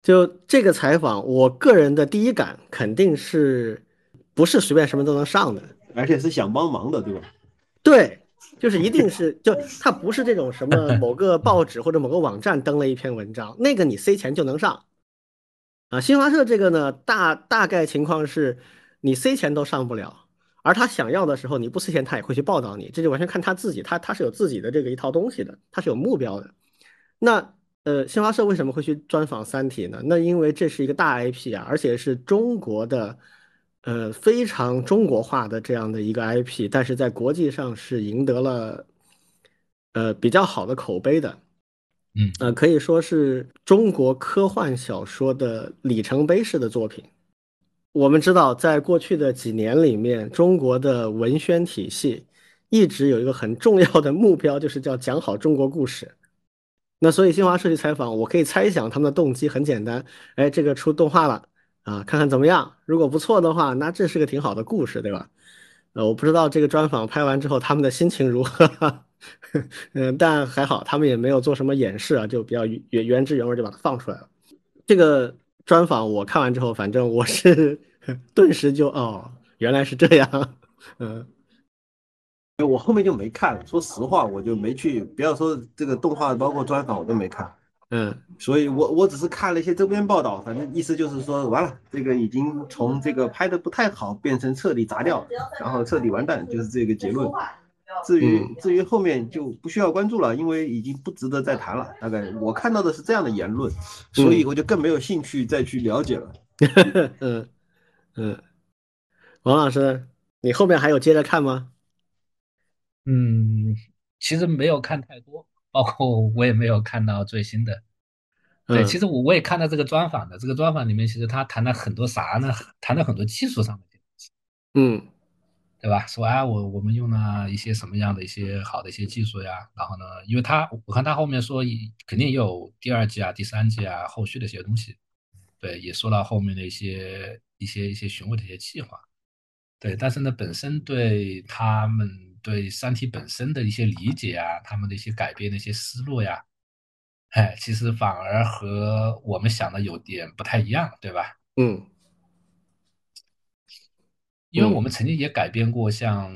就这个采访，我个人的第一感肯定是，不是随便什么都能上的，而且是想帮忙的，对吧？对，就是一定是，就他不是这种什么某个报纸或者某个网站登了一篇文章，那个你塞钱就能上。啊，新华社这个呢，大大概情况是，你塞钱都上不了，而他想要的时候，你不塞钱他也会去报道你，这就完全看他自己，他他是有自己的这个一套东西的，他是有目标的。那。呃，新华社为什么会去专访《三体》呢？那因为这是一个大 IP 啊，而且是中国的，呃，非常中国化的这样的一个 IP，但是在国际上是赢得了呃比较好的口碑的，嗯，呃，可以说是中国科幻小说的里程碑式的作品。我们知道，在过去的几年里面，中国的文宣体系一直有一个很重要的目标，就是叫讲好中国故事。那所以新华社去采访，我可以猜想他们的动机很简单，哎，这个出动画了啊，看看怎么样？如果不错的话，那这是个挺好的故事，对吧？呃，我不知道这个专访拍完之后他们的心情如何，嗯，但还好他们也没有做什么掩饰啊，就比较原原汁原味就把它放出来了。这个专访我看完之后，反正我是 顿时就哦，原来是这样，嗯。我后面就没看了，说实话，我就没去。不要说这个动画，包括专访，我都没看。嗯，所以我我只是看了一些周边报道，反正意思就是说，完了，这个已经从这个拍的不太好，变成彻底砸掉，然后彻底完蛋，就是这个结论。至于至于后面就不需要关注了，因为已经不值得再谈了。大概我看到的是这样的言论，所以我就更没有兴趣再去了解了。嗯嗯，王老师，你后面还有接着看吗？嗯，其实没有看太多，包括我也没有看到最新的。对，其实我我也看到这个专访的，这个专访里面其实他谈了很多啥呢？谈了很多技术上的东西。嗯。对吧？说啊，我我们用了一些什么样的一些好的一些技术呀？然后呢，因为他我看他后面说，肯定有第二季啊、第三季啊，后续的一些东西。对，也说到后面的一些一些一些询问的一些计划。对，但是呢，本身对他们对《三体》本身的一些理解啊，他们的一些改变的一些思路呀，哎，其实反而和我们想的有点不太一样，对吧？嗯。因为我们曾经也改编过像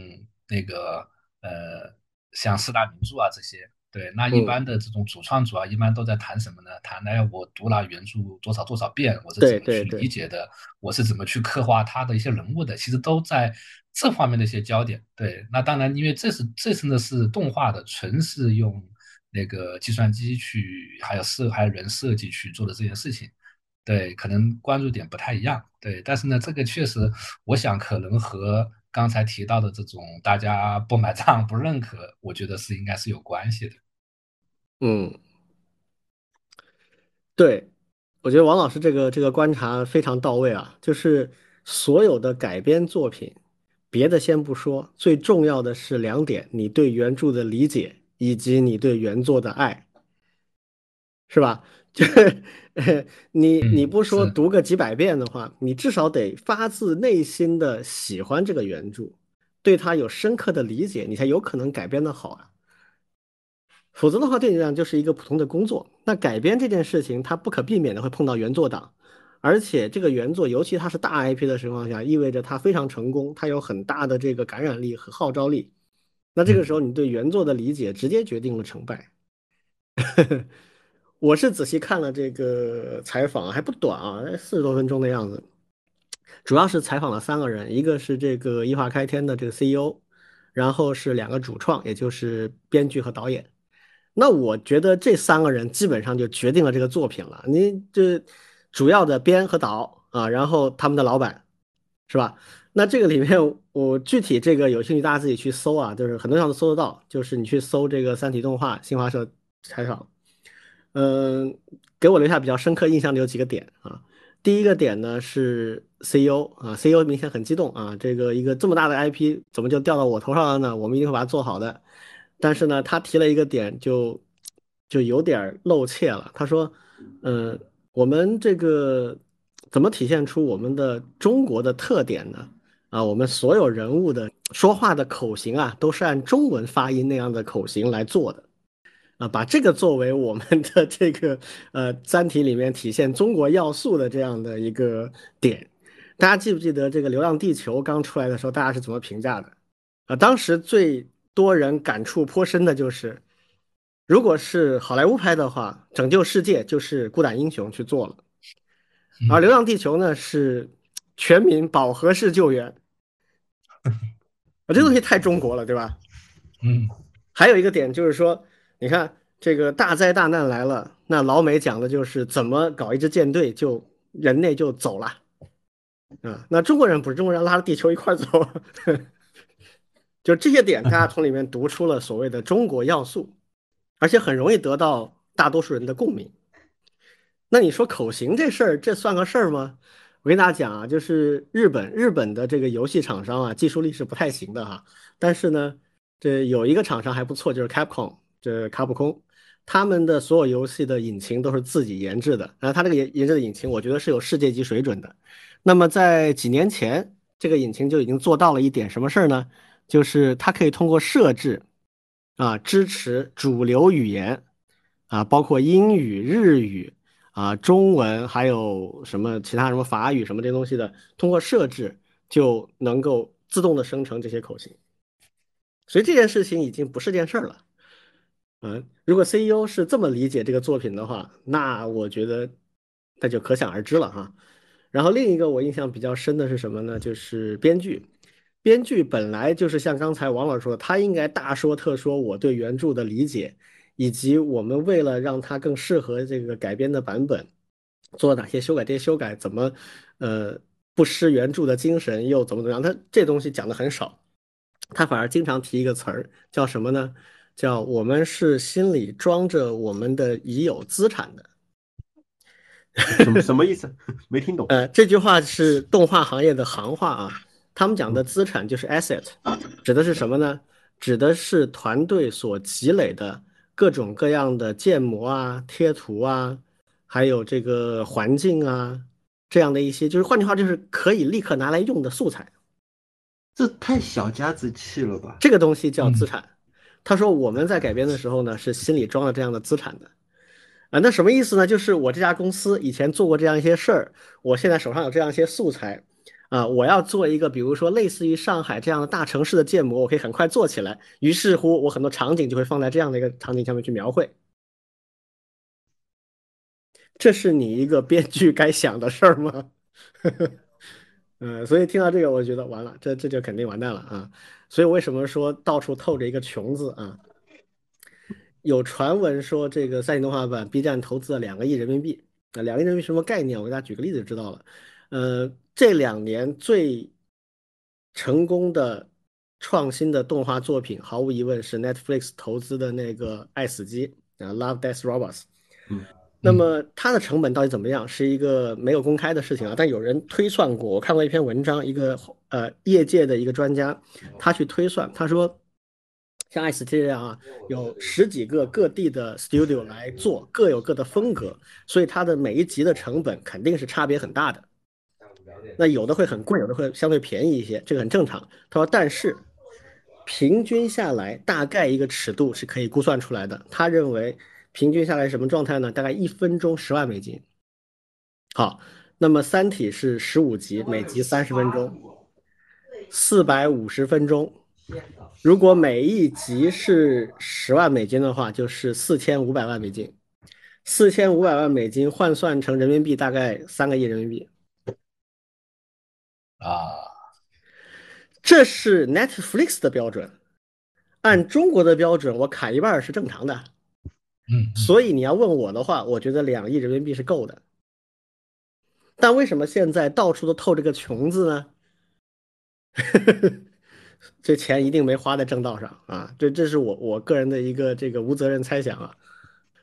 那个呃，像四大名著啊这些，对，那一般的这种主创组啊，一般都在谈什么呢？谈哎，我读了原著多少多少遍，我是怎么去理解的？我是怎么去刻画他的一些人物的？其实都在这方面的一些焦点。对，那当然，因为这是这次呢是动画的，纯是用那个计算机去，还有设还有人设计去做的这件事情。对，可能关注点不太一样。对，但是呢，这个确实，我想可能和刚才提到的这种大家不买账、不认可，我觉得是应该是有关系的。嗯，对，我觉得王老师这个这个观察非常到位啊。就是所有的改编作品，别的先不说，最重要的是两点：你对原著的理解，以及你对原作的爱，是吧？就是你你不说读个几百遍的话，你至少得发自内心的喜欢这个原著，对它有深刻的理解，你才有可能改编的好啊。否则的话，对你来讲就是一个普通的工作。那改编这件事情，它不可避免的会碰到原作党，而且这个原作，尤其它是大 IP 的情况下，意味着它非常成功，它有很大的这个感染力和号召力。那这个时候，你对原作的理解直接决定了成败。我是仔细看了这个采访，还不短啊，四十多分钟的样子。主要是采访了三个人，一个是这个一化开天的这个 CEO，然后是两个主创，也就是编剧和导演。那我觉得这三个人基本上就决定了这个作品了。你这主要的编和导啊，然后他们的老板是吧？那这个里面我具体这个有兴趣大家自己去搜啊，就是很多地方都搜得到，就是你去搜这个三体动画新华社采访。嗯，给我留下比较深刻印象的有几个点啊。第一个点呢是 CEO 啊，CEO 明显很激动啊，这个一个这么大的 IP 怎么就掉到我头上了呢？我们一定会把它做好的。但是呢，他提了一个点，就就有点露怯了。他说：“嗯，我们这个怎么体现出我们的中国的特点呢？啊，我们所有人物的说话的口型啊，都是按中文发音那样的口型来做的。”啊，把这个作为我们的这个呃《三体》里面体现中国要素的这样的一个点，大家记不记得这个《流浪地球》刚出来的时候，大家是怎么评价的？啊，当时最多人感触颇深的就是，如果是好莱坞拍的话，拯救世界就是孤胆英雄去做了，而《流浪地球》呢是全民饱和式救援，啊，这东西太中国了，对吧？嗯，还有一个点就是说。你看这个大灾大难来了，那老美讲的就是怎么搞一支舰队，就人类就走了啊。那中国人不是中国人，拉着地球一块走，就这些点，大家从里面读出了所谓的中国要素，而且很容易得到大多数人的共鸣。那你说口型这事儿，这算个事儿吗？我跟大家讲啊，就是日本日本的这个游戏厂商啊，技术力是不太行的哈。但是呢，这有一个厂商还不错，就是 Capcom。这卡普空，他们的所有游戏的引擎都是自己研制的，然后他这个研研制的引擎，我觉得是有世界级水准的。那么在几年前，这个引擎就已经做到了一点什么事儿呢？就是它可以通过设置啊，支持主流语言啊，包括英语、日语啊、中文，还有什么其他什么法语什么这东西的，通过设置就能够自动的生成这些口型。所以这件事情已经不是件事儿了。嗯，如果 CEO 是这么理解这个作品的话，那我觉得那就可想而知了哈。然后另一个我印象比较深的是什么呢？就是编剧，编剧本来就是像刚才王老师说的，他应该大说特说我对原著的理解，以及我们为了让它更适合这个改编的版本，做哪些修改，这些修改怎么呃不失原著的精神，又怎么怎么样？他这东西讲的很少，他反而经常提一个词儿，叫什么呢？叫我们是心里装着我们的已有资产的。什么什么意思？没听懂。呃，这句话是动画行业的行话啊。他们讲的资产就是 asset，指的是什么呢？指的是团队所积累的各种各样的建模啊、贴图啊，还有这个环境啊，这样的一些，就是换句话就是可以立刻拿来用的素材。这太小家子气了吧？这个东西叫资产。他说我们在改编的时候呢，是心里装了这样的资产的。啊，那什么意思呢？就是我这家公司以前做过这样一些事儿，我现在手上有这样一些素材，啊，我要做一个，比如说类似于上海这样的大城市的建模，我可以很快做起来。于是乎，我很多场景就会放在这样的一个场景下面去描绘。这是你一个编剧该想的事儿吗？嗯，所以听到这个，我觉得完了，这这就肯定完蛋了啊！所以为什么说到处透着一个穷字啊？有传闻说，这个赛艇动画版 B 站投资了两个亿人民币。啊，两个亿人民币什么概念？我给大家举个例子就知道了。呃，这两年最成功的创新的动画作品，毫无疑问是 Netflix 投资的那个《爱死机》啊，《Love Death Robots》。嗯。那么它的成本到底怎么样？是一个没有公开的事情啊。但有人推算过，我看过一篇文章，一个呃业界的一个专家，他去推算，他说。像爱死机这样啊，有十几个各地的 studio 来做，各有各的风格，所以它的每一集的成本肯定是差别很大的。那有的会很贵，有的会相对便宜一些，这个很正常。他说，但是平均下来，大概一个尺度是可以估算出来的。他认为平均下来什么状态呢？大概一分钟十万美金。好，那么《三体》是十五集，每集三十分钟，四百五十分钟。如果每一集是十万美金的话，就是四千五百万美金。四千五百万美金换算成人民币，大概三个亿人民币。啊，这是 Netflix 的标准。按中国的标准，我砍一半是正常的。嗯，所以你要问我的话，我觉得两亿人民币是够的。但为什么现在到处都透这个穷字呢？这钱一定没花在正道上啊！这这是我我个人的一个这个无责任猜想啊，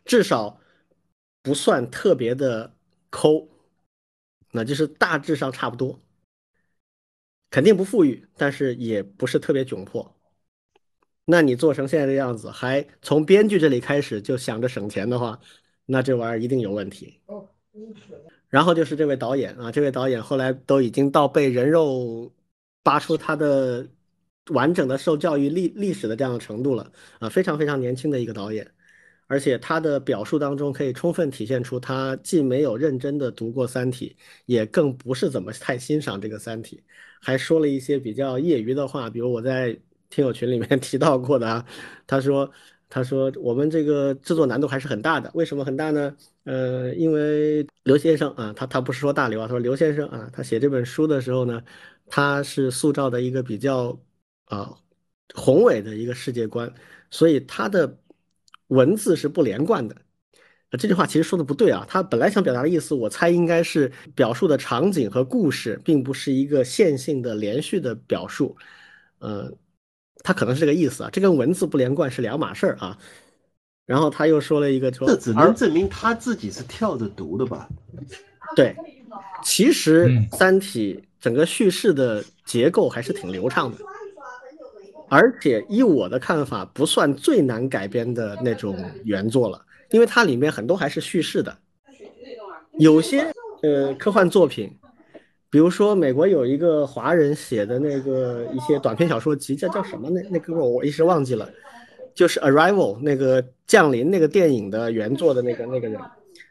至少不算特别的抠，那就是大致上差不多，肯定不富裕，但是也不是特别窘迫。那你做成现在这样子，还从编剧这里开始就想着省钱的话，那这玩意儿一定有问题。然后就是这位导演啊，这位导演后来都已经到被人肉扒出他的。完整的受教育历历史的这样的程度了啊，非常非常年轻的一个导演，而且他的表述当中可以充分体现出他既没有认真的读过《三体》，也更不是怎么太欣赏这个《三体》，还说了一些比较业余的话，比如我在听友群里面 提到过的啊，他说他说我们这个制作难度还是很大的，为什么很大呢？呃，因为刘先生啊，他他不是说大刘啊，他说刘先生啊，他写这本书的时候呢，他是塑造的一个比较。啊，宏伟的一个世界观，所以他的文字是不连贯的。这句话其实说的不对啊，他本来想表达的意思，我猜应该是表述的场景和故事，并不是一个线性的连续的表述。呃，他可能是这个意思啊，这跟文字不连贯是两码事儿啊。然后他又说了一个说，这只能证明他自己是跳着读的吧？对，其实《三体》整个叙事的结构还是挺流畅的。而且依我的看法，不算最难改编的那种原作了，因为它里面很多还是叙事的。有些呃科幻作品，比如说美国有一个华人写的那个一些短篇小说集，叫叫什么那那个我一时忘记了，就是《Arrival》那个降临那个电影的原作的那个那个人，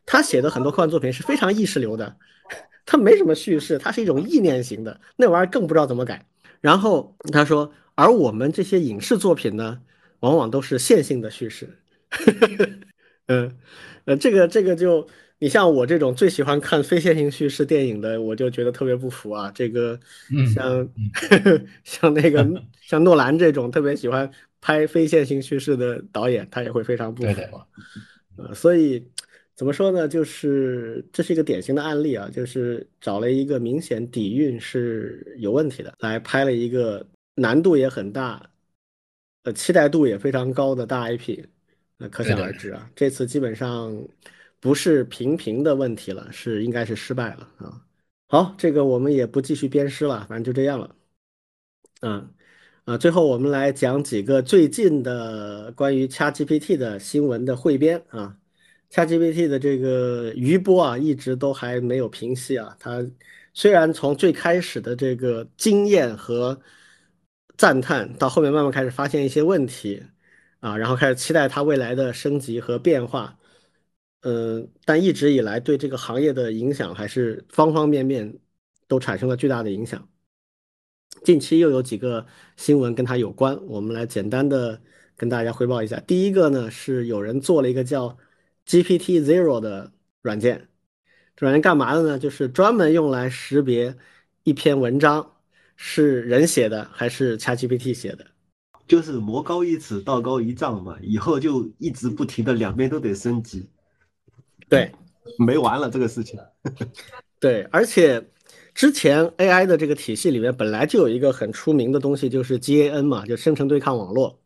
他写的很多科幻作品是非常意识流的，他没什么叙事，它是一种意念型的，那玩意儿更不知道怎么改。然后他说。而我们这些影视作品呢，往往都是线性的叙事，嗯，呃，这个这个就你像我这种最喜欢看非线性叙事电影的，我就觉得特别不服啊。这个像嗯像 像那个 像诺兰这种特别喜欢拍非线性叙事的导演，他也会非常不服啊。呃，所以怎么说呢？就是这是一个典型的案例啊，就是找了一个明显底蕴是有问题的，来拍了一个难度也很大，呃，期待度也非常高的大 IP，那可想而知啊，这次基本上不是平平的问题了，是应该是失败了啊。好，这个我们也不继续鞭尸了，反正就这样了。嗯，啊，最后我们来讲几个最近的关于 ChatGPT 的新闻的汇编啊。ChatGPT 的这个余波啊，一直都还没有平息啊。它虽然从最开始的这个经验和赞叹，到后面慢慢开始发现一些问题啊，然后开始期待它未来的升级和变化。嗯，但一直以来对这个行业的影响还是方方面面都产生了巨大的影响。近期又有几个新闻跟它有关，我们来简单的跟大家汇报一下。第一个呢是有人做了一个叫 GPT Zero 的软件，这软件干嘛的呢？就是专门用来识别一篇文章是人写的还是 ChatGPT 写的。就是魔高一尺，道高一丈嘛，以后就一直不停的两边都得升级，对没完了这个事情。对，而且之前 AI 的这个体系里面本来就有一个很出名的东西，就是 GAN 嘛，就生成对抗网络。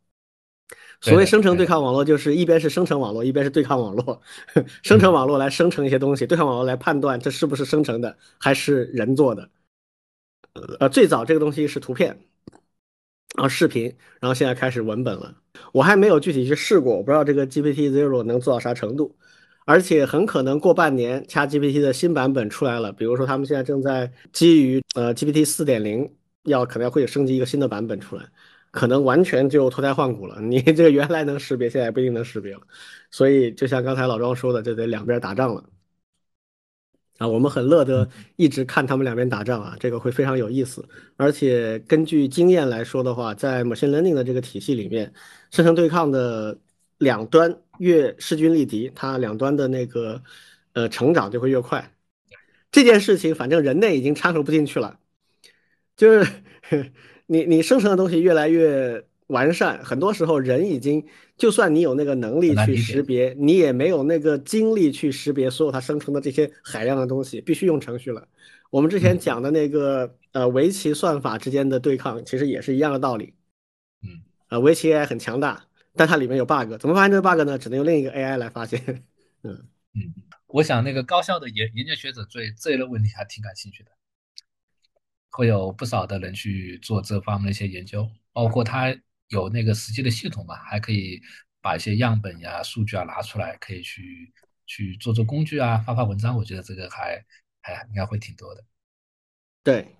所谓生成对对抗网络，就是一边是生成网络，一边是对抗网络。生成网络来生成一些东西，对抗网络来判断这是不是生成的，还是人做的。呃，最早这个东西是图片，然后视频，然后现在开始文本了。我还没有具体去试过，我不知道这个 GPT Zero 能做到啥程度。而且很可能过半年，ChatGPT 的新版本出来了，比如说他们现在正在基于呃 GPT 四点零，要可能会升级一个新的版本出来，可能完全就脱胎换骨了。你这个原来能识别，现在不一定能识别了。所以就像刚才老庄说的，就得两边打仗了。啊，我们很乐得一直看他们两边打仗啊，这个会非常有意思。而且根据经验来说的话，在 machine learning 的这个体系里面，生成对抗的两端越势均力敌，它两端的那个呃成长就会越快。这件事情反正人类已经掺和不进去了，就是 你你生成的东西越来越完善，很多时候人已经就算你有那个能力去识别，你也没有那个精力去识别所有它生成的这些海量的东西，必须用程序了。我们之前嗯讲的那个呃围棋算法之间的对抗，其实也是一样的道理。嗯，呃，围棋 AI 很强大，但它里面有 bug，怎么发现这个 bug 呢？只能用另一个 AI 来发现。嗯嗯，我想那个高校的研研究学者对这一类问题还挺感兴趣的，会有不少的人去做这方面的一些研究，包括他有那个实际的系统嘛，还可以把一些样本呀、数据啊拿出来，可以去去做做工具啊、发发文章。我觉得这个还还应该会挺多的。对。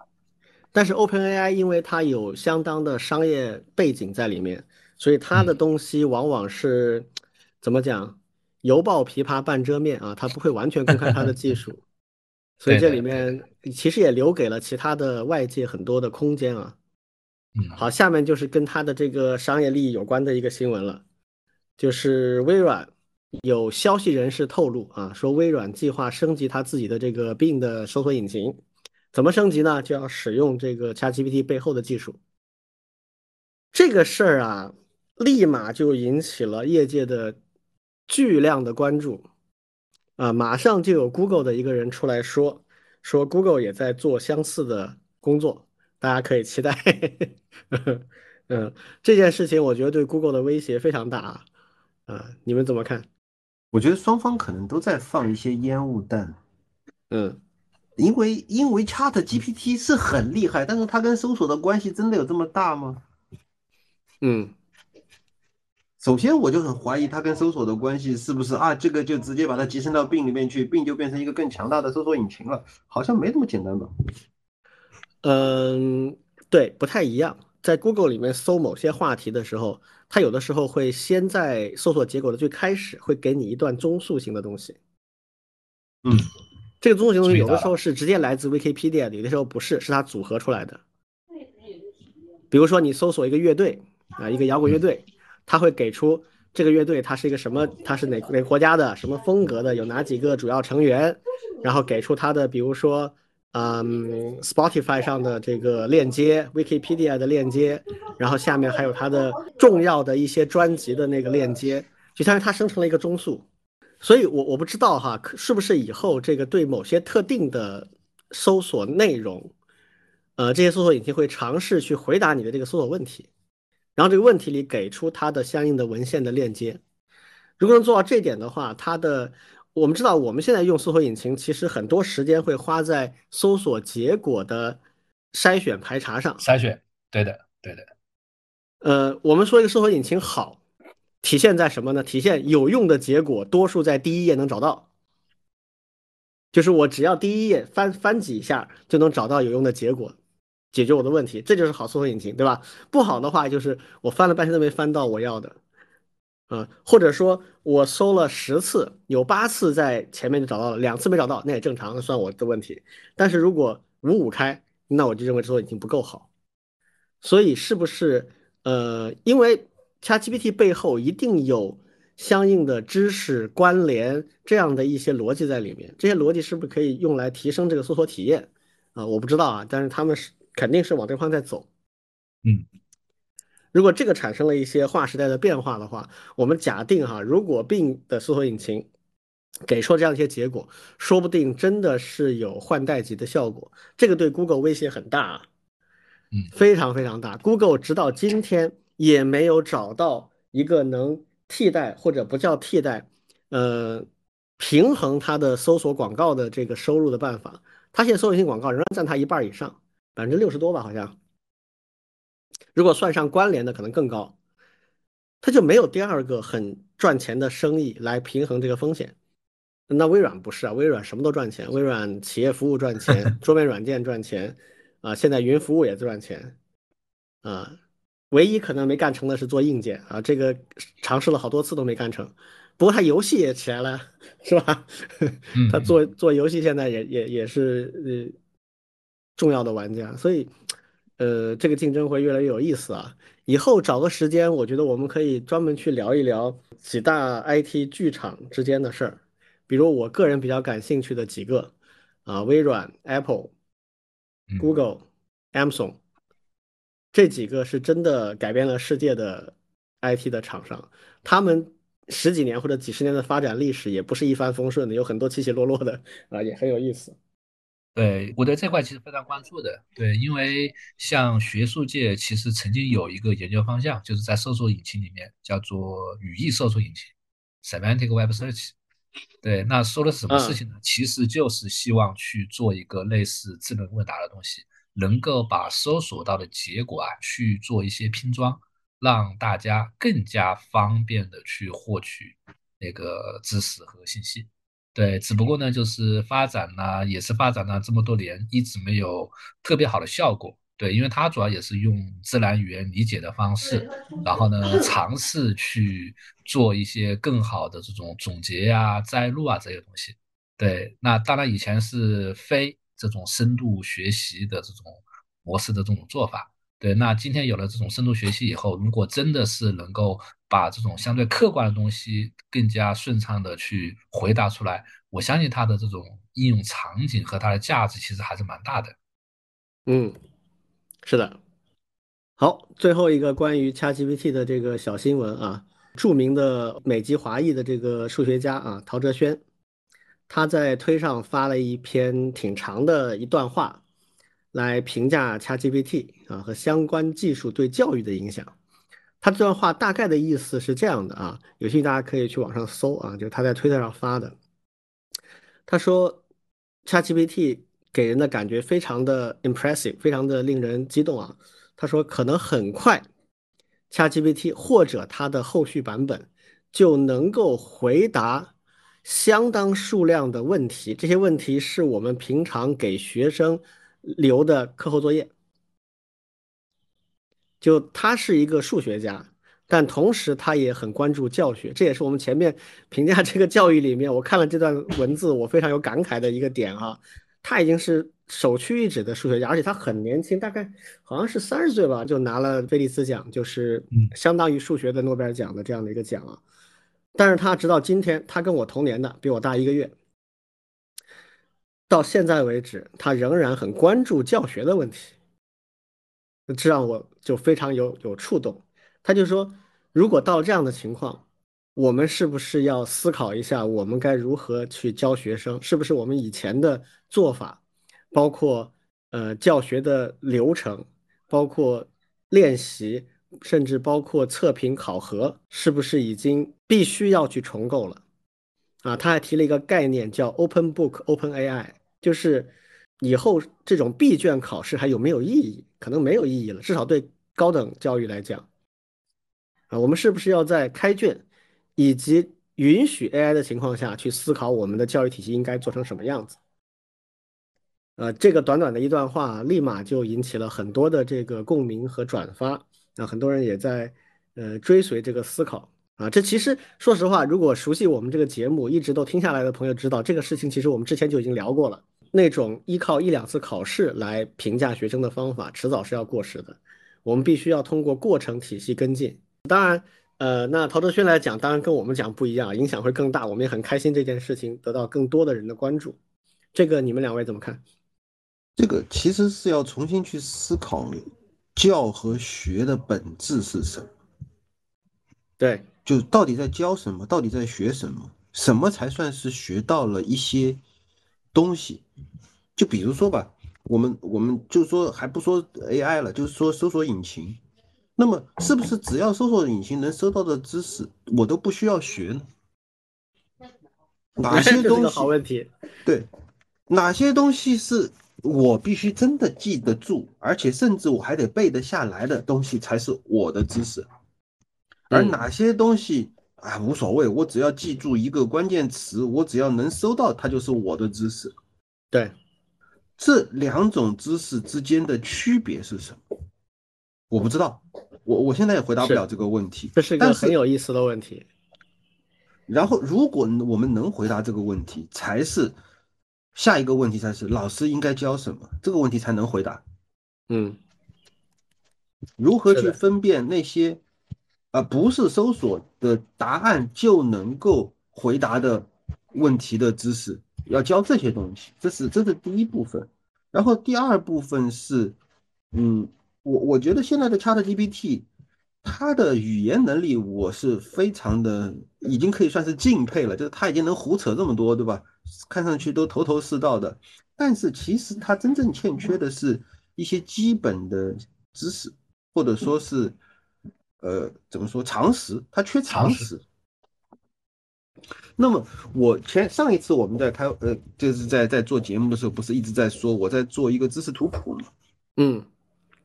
但是 OpenAI 因为它有相当的商业背景在里面，所以它的东西往往是怎么讲？犹抱琵琶半遮面啊，它不会完全公开它的技术，所以这里面其实也留给了其他的外界很多的空间啊。好，下面就是跟它的这个商业利益有关的一个新闻了，就是微软有消息人士透露啊，说微软计划升级它自己的这个 Bing 的搜索引擎，怎么升级呢？就要使用这个 ChatGPT 背后的技术。这个事儿啊，立马就引起了业界的巨量的关注啊，马上就有 Google 的一个人出来说，说 Google 也在做相似的工作，大家可以期待。嗯，这件事情我觉得对 Google 的威胁非常大啊，啊，你们怎么看？我觉得双方可能都在放一些烟雾弹，嗯因为因为 Chat GPT 是很厉害，但是它跟搜索的关系真的有这么大吗？嗯首先，我就很怀疑它跟搜索的关系是不是啊？这个就直接把它集成到 Bing 里面去，Bing 就变成一个更强大的搜索引擎了，好像没这么简单吧？嗯，对，不太一样。在 Google 里面搜某些话题的时候，它有的时候会先在搜索结果的最开始会给你一段综述性的东西。嗯，这个综述性东西有的时候是直接来自 Wikipedia 的，有的时候不是，是它组合出来的。比如说你搜索一个乐队啊，一个摇滚乐队，它会给出这个乐队它是一个什么，它是哪哪个国家的，什么风格的，有哪几个主要成员，然后给出它的，比如说，嗯，Spotify 上的这个链接，Wikipedia 的链接，然后下面还有它的重要的一些专辑的那个链接，就相当于它生成了一个中速。所以我我不知道哈，是不是以后这个对某些特定的搜索内容，呃，这些搜索引擎会尝试去回答你的这个搜索问题。然后这个问题里给出它的相应的文献的链接，如果能做到这点的话，它的我们知道我们现在用搜索引擎，其实很多时间会花在搜索结果的筛选排查上。筛选，对的，对的。呃，我们说一个搜索引擎好，体现在什么呢？体现有用的结果多数在第一页能找到，就是我只要第一页翻翻几下就能找到有用的结果。解决我的问题，这就是好搜索引擎，对吧？不好的话，就是我翻了半天都没翻到我要的，啊，或者说我搜了十次，有八次在前面就找到了，两次没找到，那也正常，算我的问题。但是如果五五开，那我就认为搜索引擎不够好。所以是不是呃，因为 ChatGPT 背后一定有相应的知识关联这样的一些逻辑在里面，这些逻辑是不是可以用来提升这个搜索体验啊？我不知道啊，但是他们是。肯定是往这方在走，嗯，如果这个产生了一些划时代的变化的话，我们假定哈，如果 Bing 的搜索引擎给出这样一些结果，说不定真的是有换代级的效果，这个对 Google 威胁很大啊，嗯，非常非常大。Google 直到今天也没有找到一个能替代或者不叫替代，呃，平衡它的搜索广告的这个收入的办法。它现在搜索性广告仍然占它一半以上。百分之六十多吧，好像。如果算上关联的，可能更高。它就没有第二个很赚钱的生意来平衡这个风险。那微软不是啊，微软什么都赚钱，微软企业服务赚钱，桌面软件赚钱，啊，现在云服务也赚钱，啊，唯一可能没干成的是做硬件啊，这个尝试了好多次都没干成。不过它游戏也起来了，是吧？它做做游戏现在也也也是呃。重要的玩家，所以，呃，这个竞争会越来越有意思啊！以后找个时间，我觉得我们可以专门去聊一聊几大 IT 剧场之间的事儿，比如我个人比较感兴趣的几个啊，微软、Apple、Google、Amazon 这几个是真的改变了世界的 IT 的厂商，他们十几年或者几十年的发展历史也不是一帆风顺的，有很多起起落落的啊，也很有意思。对我对这块其实非常关注的，对，因为像学术界其实曾经有一个研究方向，就是在搜索引擎里面叫做语义搜索引擎 （semantic web search）。对，那说的是什么事情呢？其实就是希望去做一个类似智能问答的东西，能够把搜索到的结果啊去做一些拼装，让大家更加方便的去获取那个知识和信息。对，只不过呢，就是发展呢，也是发展了这么多年，一直没有特别好的效果。对，因为它主要也是用自然语言理解的方式，然后呢，尝试去做一些更好的这种总结呀、摘录啊这些东西。对，那当然以前是非这种深度学习的这种模式的这种做法。对，那今天有了这种深度学习以后，如果真的是能够把这种相对客观的东西更加顺畅的去回答出来，我相信它的这种应用场景和它的价值其实还是蛮大的。嗯，是的。好，最后一个关于 ChatGPT 的这个小新闻啊，著名的美籍华裔的这个数学家啊，陶哲轩，他在推上发了一篇挺长的一段话。来评价 ChatGPT 啊和相关技术对教育的影响。他这段话大概的意思是这样的啊，有兴趣大家可以去网上搜啊，就是他在推特上发的。他说，ChatGPT 给人的感觉非常的 impressive，非常的令人激动啊。他说，可能很快，ChatGPT 或者它的后续版本就能够回答相当数量的问题。这些问题是我们平常给学生。留的课后作业，就他是一个数学家，但同时他也很关注教学，这也是我们前面 评价这个教育里面，我看了这段文字，我非常有感慨的一个点啊。他已经是首屈一指的数学家，而且他很年轻，大概好像是三十岁吧，就拿了菲利斯奖，就是相当于数学的诺贝尔奖的这样的一个奖啊。但是他直到今天，他跟我同年的，比我大一个月，到现在为止，他仍然很关注教学的问题，这让我就非常有有触动。他就说，如果到这样的情况，我们是不是要思考一下，我们该如何去教学生？是不是我们以前的做法，包括呃教学的流程，包括练习，甚至包括测评考核，是不是已经必须要去重构了？啊，他还提了一个概念叫 Open Book Open AI，就是以后这种闭卷考试还有没有意义？可能没有意义了，至少对高等教育来讲，啊，我们是不是要在开卷？以及允许 AI 的情况下去思考我们的教育体系应该做成什么样子。呃，这个短短的一段话，立马就引起了很多的这个共鸣和转发。啊，很多人也在呃追随这个思考。啊，这其实说实话，如果熟悉我们这个节目一直都听下来的朋友知道，这个事情其实我们之前就已经聊过了。那种依靠一两次考试来评价学生的方法，迟早是要过时的。我们必须要通过过程体系跟进。当然。呃，那陶哲轩来讲，当然跟我们讲不一样，影响会更大。我们也很开心这件事情得到更多的人的关注。这个你们两位怎么看？这个其实是要重新去思考教和学的本质是什么。对，就到底在教什么，到底在学什么，什么才算是学到了一些东西？就比如说吧，我们我们就说还不说 AI 了，就是说搜索引擎。那么，是不是只要搜索引擎能搜到的知识，我都不需要学呢？哪些东西？好问题。对，哪些东西是我必须真的记得住，而且甚至我还得背得下来的东西才是我的知识？而哪些东西啊无所谓，我只要记住一个关键词，我只要能搜到它就是我的知识。对，这两种知识之间的区别是什么？我不知道。我我现在也回答不了这个问题，这是一个很有意思的问题。然后，如果我们能回答这个问题，才是下一个问题，才是老师应该教什么这个问题才能回答。嗯，如何去分辨那些啊不是搜索的答案就能够回答的问题的知识？要教这些东西，这是这是第一部分。然后第二部分是，嗯。我我觉得现在的 Chat GPT，它的语言能力我是非常的，已经可以算是敬佩了。就是它已经能胡扯这么多，对吧？看上去都头头是道的。但是其实它真正欠缺的是一些基本的知识，或者说是，呃，怎么说常识？它缺常识。那么我前上一次我们在开呃，就是在在做节目的时候，不是一直在说我在做一个知识图谱吗？嗯。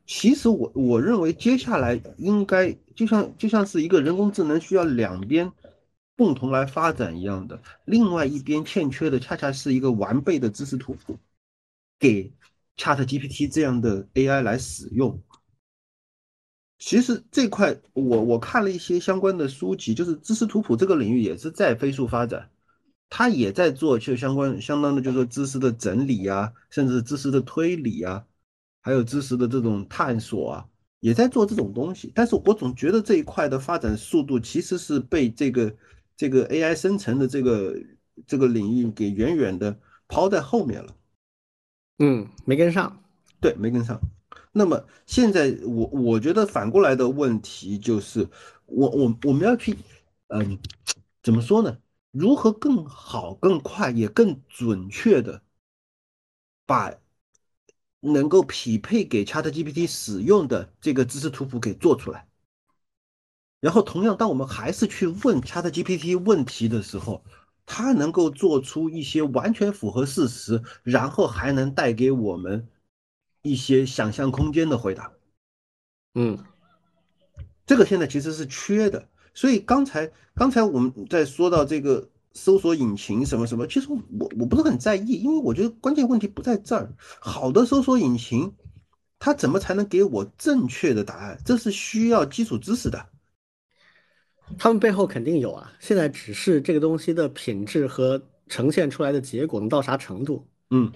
其实我我认为接下来应该就像就像是一个人工智能需要两边共同来发展一样的，另外一边欠缺的恰恰是一个完备的知识图谱，给 Chat GPT 这样的 AI 来使用。其实这块我我看了一些相关的书籍，就是知识图谱这个领域也是在飞速发展，它也在做就相关相当的就是说知识的整理啊，甚至知识的推理啊。还有知识的这种探索啊，也在做这种东西，但是我总觉得这一块的发展速度其实是被这个这个 AI 生成的这个这个领域给远远的抛在后面了。嗯，没跟上，对，没跟上。那么现在我我觉得反过来的问题就是，我我我们要去，嗯，怎么说呢？如何更好、更快、也更准确的把。能够匹配给 ChatGPT 使用的这个知识图谱给做出来，然后同样，当我们还是去问 ChatGPT 问题的时候，它能够做出一些完全符合事实，然后还能带给我们一些想象空间的回答。嗯，这个现在其实是缺的，所以刚才刚才我们在说到这个。搜索引擎什么什么，其实我我不是很在意，因为我觉得关键问题不在这儿。好的搜索引擎，它怎么才能给我正确的答案？这是需要基础知识的。他们背后肯定有啊，现在只是这个东西的品质和呈现出来的结果能到啥程度？嗯，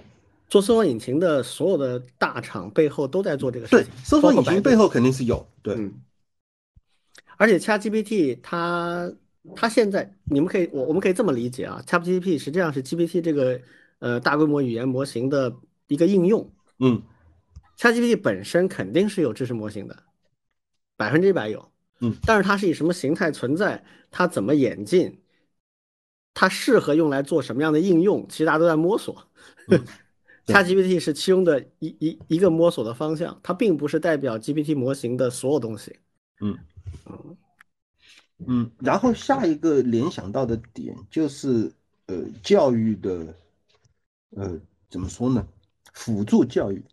做搜索引擎的所有的大厂背后都在做这个事搜索引擎背后肯定是有，对，嗯，而且 ChatGPT 它它现在你们可以我我们可以这么理解啊，ChatGPT 实际上是 GPT 这个呃大规模语言模型的一个应用。嗯 ChatGPT 本身肯定是有知识模型的，百分之一百有。嗯，但是它是以什么形态存在，它怎么演进，它适合用来做什么样的应用，其实大家都在摸索。嗯 对 ChatGPT 是其中的一一一个摸索的方向，它并不是代表 GPT 模型的所有东西。嗯。嗯，然后下一个联想到的点就是呃教育的呃怎么说呢？辅助教育，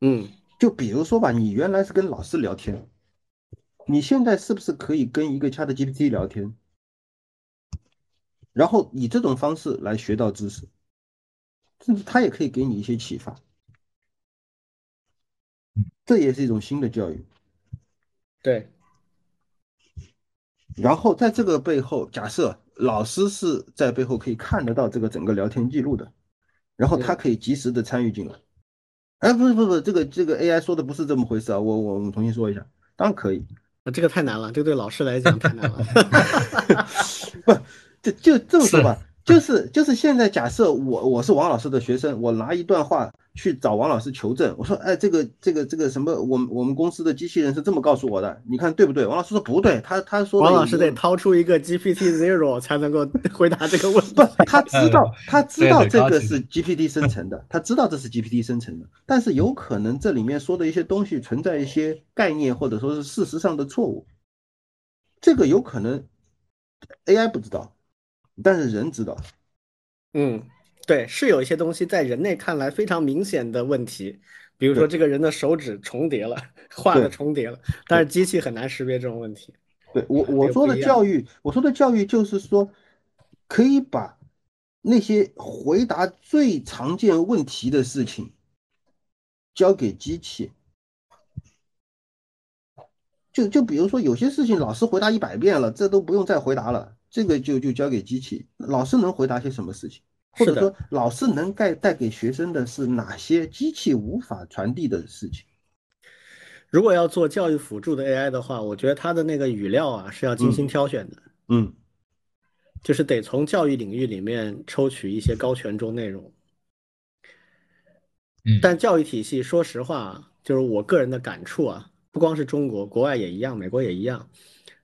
嗯，就比如说吧，你原来是跟老师聊天，你现在是不是可以跟一个 Chat GPT 聊天，然后以这种方式来学到知识，甚至他也可以给你一些启发，这也是一种新的教育。对，然后在这个背后，假设老师是在背后可以看得到这个整个聊天记录的，然后他可以及时的参与进来。哎，不是不是不，这个这个 AI 说的不是这么回事啊，我我我们重新说一下，当然可以，啊这个太难了，这个对老师来讲太难了。不，就就这么说吧，就是就是现在假设我我是王老师的学生，我拿一段话去找王老师求证，我说，哎，这个这个这个什么，我们我们公司的机器人是这么告诉我的，你看对不对？王老师说不对，他他说王老师得掏出一个 GPT Zero 才能够 回答这个问题。不，他知道，他知道这个是 GPT 生成的，他知道这是 GPT 生成的，但是有可能这里面说的一些东西存在一些概念或者说是事实上的错误，这个有可能 AI 不知道，但是人知道。嗯，对，是有一些东西在人类看来非常明显的问题，比如说这个人的手指重叠了，画的重叠了，但是机器很难识别这种问题。对我我说的教育，我说的教育就是说，可以把那些回答最常见问题的事情交给机器。就就比如说有些事情老师回答一百遍了，这都不用再回答了，这个就就交给机器。老师能回答些什么事情？或者说老师能带带给学生的是哪些机器无法传递的事情？如果要做教育辅助的 AI 的话，我觉得它的那个语料啊是要精心挑选的，嗯就是得从教育领域里面抽取一些高权重内容。嗯，但教育体系，说实话，就是我个人的感触啊，不光是中国，国外也一样，美国也一样，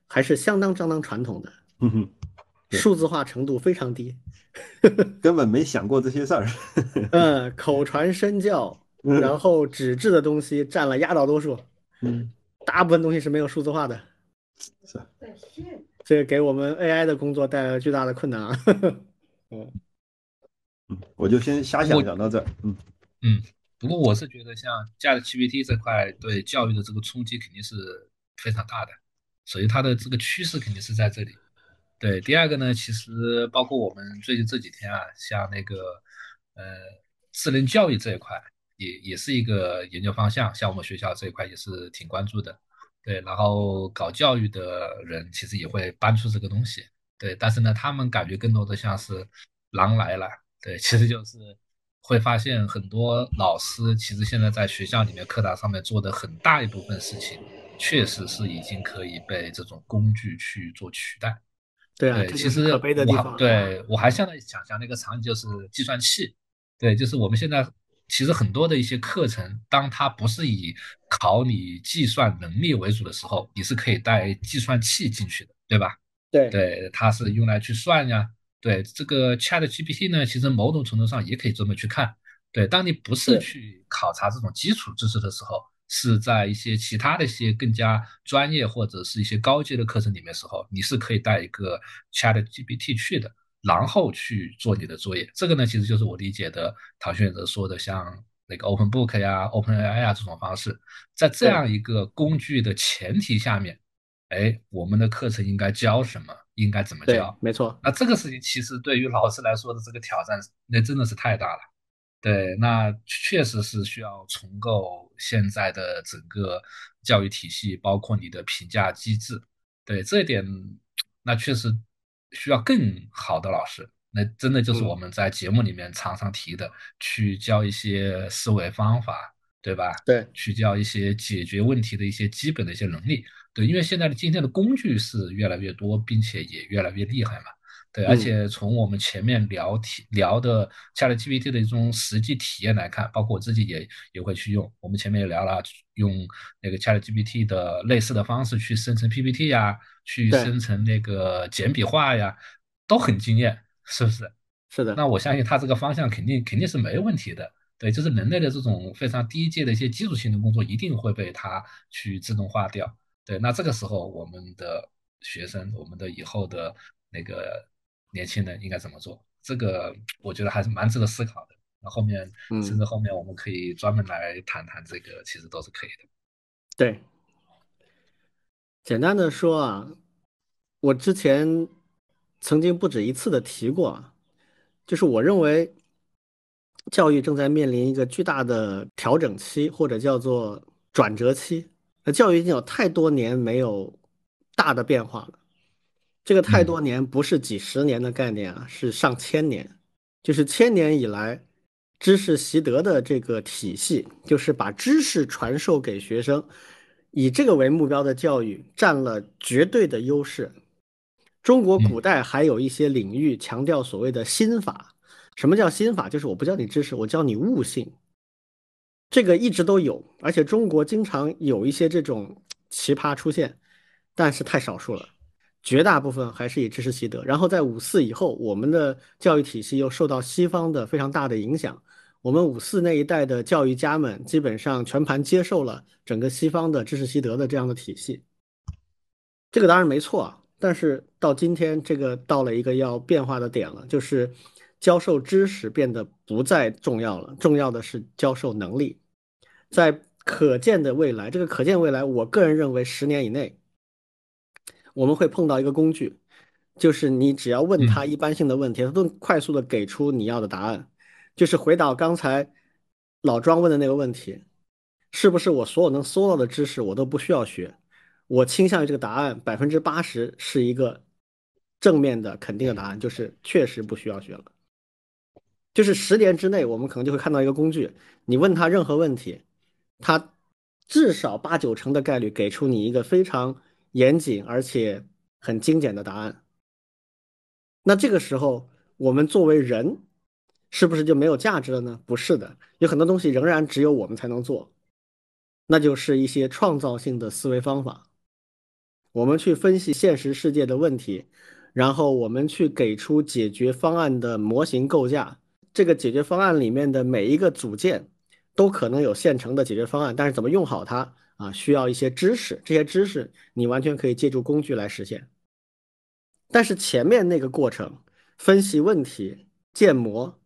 还是相当相当传统的，嗯哼，对数字化程度非常低。根本没想过这些事儿。嗯，口传身教，嗯然后纸质的东西占了压倒多数，嗯，大部分东西是没有数字化的，是。这个给我们 AI 的工作带来了巨大的困难啊。嗯，嗯，我就先瞎想我想到这儿。嗯嗯，不过我是觉得像 ChatGPT 这块对教育的这个冲击肯定是非常大的，所以它的这个趋势肯定是在这里。对，第二个呢，其实包括我们最近这几天啊，像那个呃智能教育这一块，也也是一个研究方向，像我们学校这一块也是挺关注的。对，然后搞教育的人其实也会搬出这个东西。对，但是呢，他们感觉更多的像是狼来了。对，其实就是会发现很多老师其实现在在学校里面课堂上面做的很大一部分事情，确实是已经可以被这种工具去做取代。对啊，对，其实可悲的地我。对我还现在想象那个场景就是计算器，对，就是我们现在其实很多的一些课程，当它不是以考你计算能力为主的时候，你是可以带计算器进去的，对吧？对对，它是用来去算呀。对，这个 Chat GPT 呢，其实某种程度上也可以这么去看。对，当你不是去考察这种基础知识的时候，是在一些其他的一些更加专业或者是一些高阶的课程里面时候，你是可以带一个 Chat GPT 去的，然后去做你的作业。这个呢，其实就是我理解的唐炫哲说的，像那个 Open Book 呀、OpenAI 呀这种方式，在这样一个工具的前提下面，哎，我们的课程应该教什么，应该怎么对教？，没错。那这个事情其实对于老师来说的这个挑战，那真的是太大了。对，那确实是需要重构现在的整个教育体系，包括你的评价机制。对这一点，那确实需要更好的老师，那真的就是嗯我们在节目里面常常提的，去教一些思维方法，对吧？对，去教一些解决问题的一些基本的一些能力。对，因为现在的今天的工具是越来越多，并且也越来越厉害嘛。对，而嗯且从我们前面聊体聊的 ChatGPT 的一种实际体验来看，包括我自己也也会去用。我们前面也聊了，用那个 ChatGPT 的类似的方式去生成 PPT 呀，去生成那个简笔画呀，都很惊艳，是不是？是的，那我相信它这个方向肯定肯定是没问题的。对，就是人类的这种非常低阶的一些基础性的工作，一定会被它去自动化掉。对，那这个时候我们的学生，我们的以后的那个年轻人应该怎么做？这个我觉得还是蛮值得思考的。那后面嗯甚至后面我们可以专门来谈谈这个，其实都是可以的。对，简单的说啊，我之前曾经不止一次的提过啊，就是我认为教育正在面临一个巨大的调整期，或者叫做转折期。那教育已经有太多年没有大的变化了，这个太嗯多年不是几十年的概念啊，是上千年，就是千年以来知识习得的这个体系，就是把知识传授给学生。以这个为目标的教育占了绝对的优势。中国古代还有一些领域强调所谓的心法。什么叫心法？就是我不教你知识，我教你悟性。这个一直都有，而且中国经常有一些这种奇葩出现，但是太少数了。绝大部分还是以知识习得。然后在五四以后，我们的教育体系又受到西方的非常大的影响。我们五四那一代的教育家们基本上全盘接受了整个西方的知识习得的这样的体系，这个当然没错。但是到今天，这个到了一个要变化的点了，就是教授知识变得不再重要了，重要的是教授能力。在可见的未来，这个可见未来，我个人认为十年以内，我们会碰到一个工具，就是你只要问他一般性的问题，他都快速的给出你要的答案。就是回答刚才老庄问的那个问题，是不是我所有能搜到的知识我都不需要学？我倾向于这个答案百分之八十是一个正面的肯定的答案，就是确实不需要学了。就是十年之内，我们可能就会看到一个工具，你问他任何问题，他至少八九成的概率给出你一个非常严谨而且很精简的答案。那这个时候，我们作为人，是不是就没有价值了呢？不是的，有很多东西仍然只有我们才能做，那就是一些创造性的思维方法。我们去分析现实世界的问题，然后我们去给出解决方案的模型构架。这个解决方案里面的每一个组件都可能有现成的解决方案，但是怎么用好它啊，需要一些知识。这些知识你完全可以借助工具来实现。但是前面那个过程，分析问题、建模，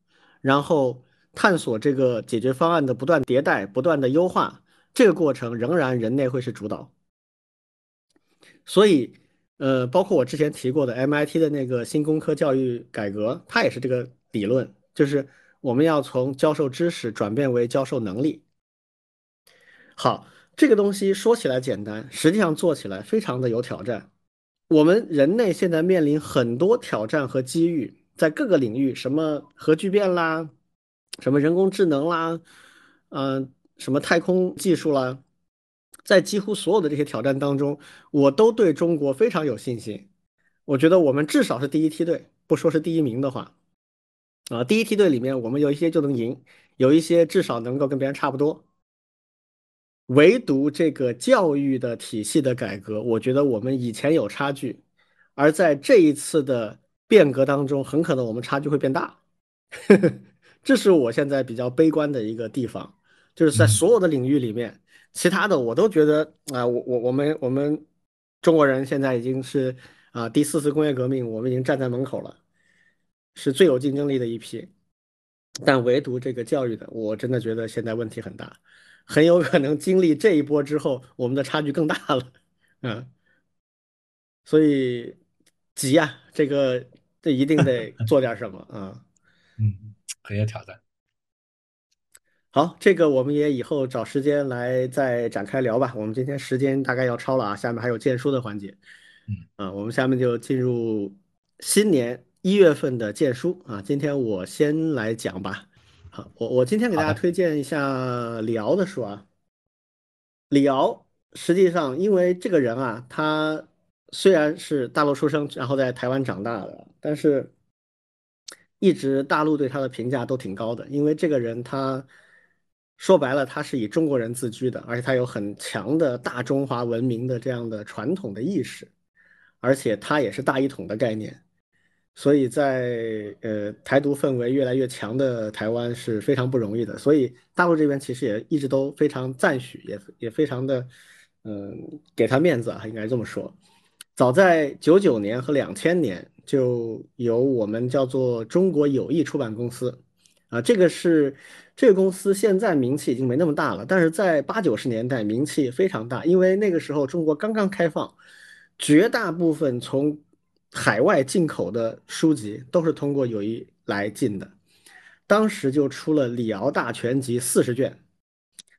然后探索这个解决方案的不断迭代、不断的优化，这个过程仍然人类会是主导。所以，呃，包括我之前提过的 MIT 的那个新工科教育改革，它也是这个理论，就是我们要从教授知识转变为教授能力。好，这个东西说起来简单，实际上做起来非常的有挑战。我们人类现在面临很多挑战和机遇，在各个领域，什么核聚变啦，什么人工智能啦，嗯、什么太空技术啦，在几乎所有的这些挑战当中，我都对中国非常有信心。我觉得我们至少是第一梯队，不说是第一名的话，啊，第一梯队里面我们有一些就能赢，有一些至少能够跟别人差不多。唯独这个教育的体系的改革，我觉得我们以前有差距，而在这一次的变革当中，很可能我们差距会变大。这是我现在比较悲观的一个地方，就是在所有的领域里面，其他的我都觉得啊、我我我们我们中国人现在已经是啊、第四次工业革命，我们已经站在门口了，是最有竞争力的一批。但唯独这个教育的，我真的觉得现在问题很大。很有可能经历这一波之后，我们的差距更大了，嗯，所以急呀、这个这一定得 做点什么啊。嗯，很有挑战。好，这个我们也以后找时间来再展开聊吧。我们今天时间大概要超了啊，下面还有荐书的环节。嗯，啊，我们下面就进入新年一月份的荐书啊，今天我先来讲吧。好，我我今天给大家推荐一下李敖的书啊。李敖实际上因为这个人啊，他虽然是大陆出生，然后在台湾长大的，但是一直大陆对他的评价都挺高的，因为这个人他说白了，他是以中国人自居的，而且他有很强的大中华文明的这样的传统的意识，而且他也是大一统的概念。所以在呃台独氛围越来越强的台湾是非常不容易的，所以大陆这边其实也一直都非常赞许，也也非常的嗯给他面子啊，应该这么说。早在九九年和两千年就有我们叫做中国友谊出版公司啊，这个是这个公司现在名气已经没那么大了，但是在八九十年代名气非常大，因为那个时候中国刚刚开放，绝大部分从海外进口的书籍都是通过友谊来进的，当时就出了《李敖大全集》四十卷。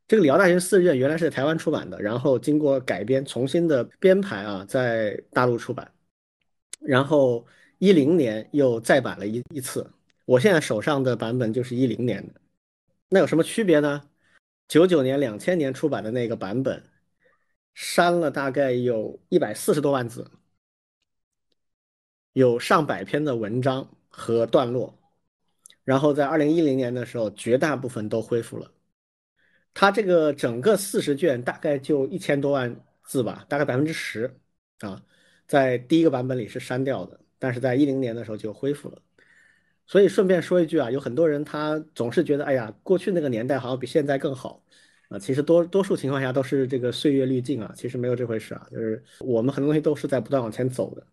这个《李敖大全四十卷》原来是台湾出版的，然后经过改编，重新的编排啊，在大陆出版。然后一零年又再版了一一次。我现在手上的版本就是一零年的。那有什么区别呢？九九年、两千年出版的那个版本，删了大概有一百四十多万字。有上百篇的文章和段落，然后在二零一零年的时候，绝大部分都恢复了。它这个整个四十卷大概就一千多万字吧，大概百分之十啊，在第一个版本里是删掉的，但是在一零年的时候就恢复了。所以顺便说一句啊，有很多人他总是觉得，哎呀，过去那个年代好像比现在更好啊。其实多多数情况下都是这个岁月滤镜啊，其实没有这回事啊，就是我们很多东西都是在不断往前走的。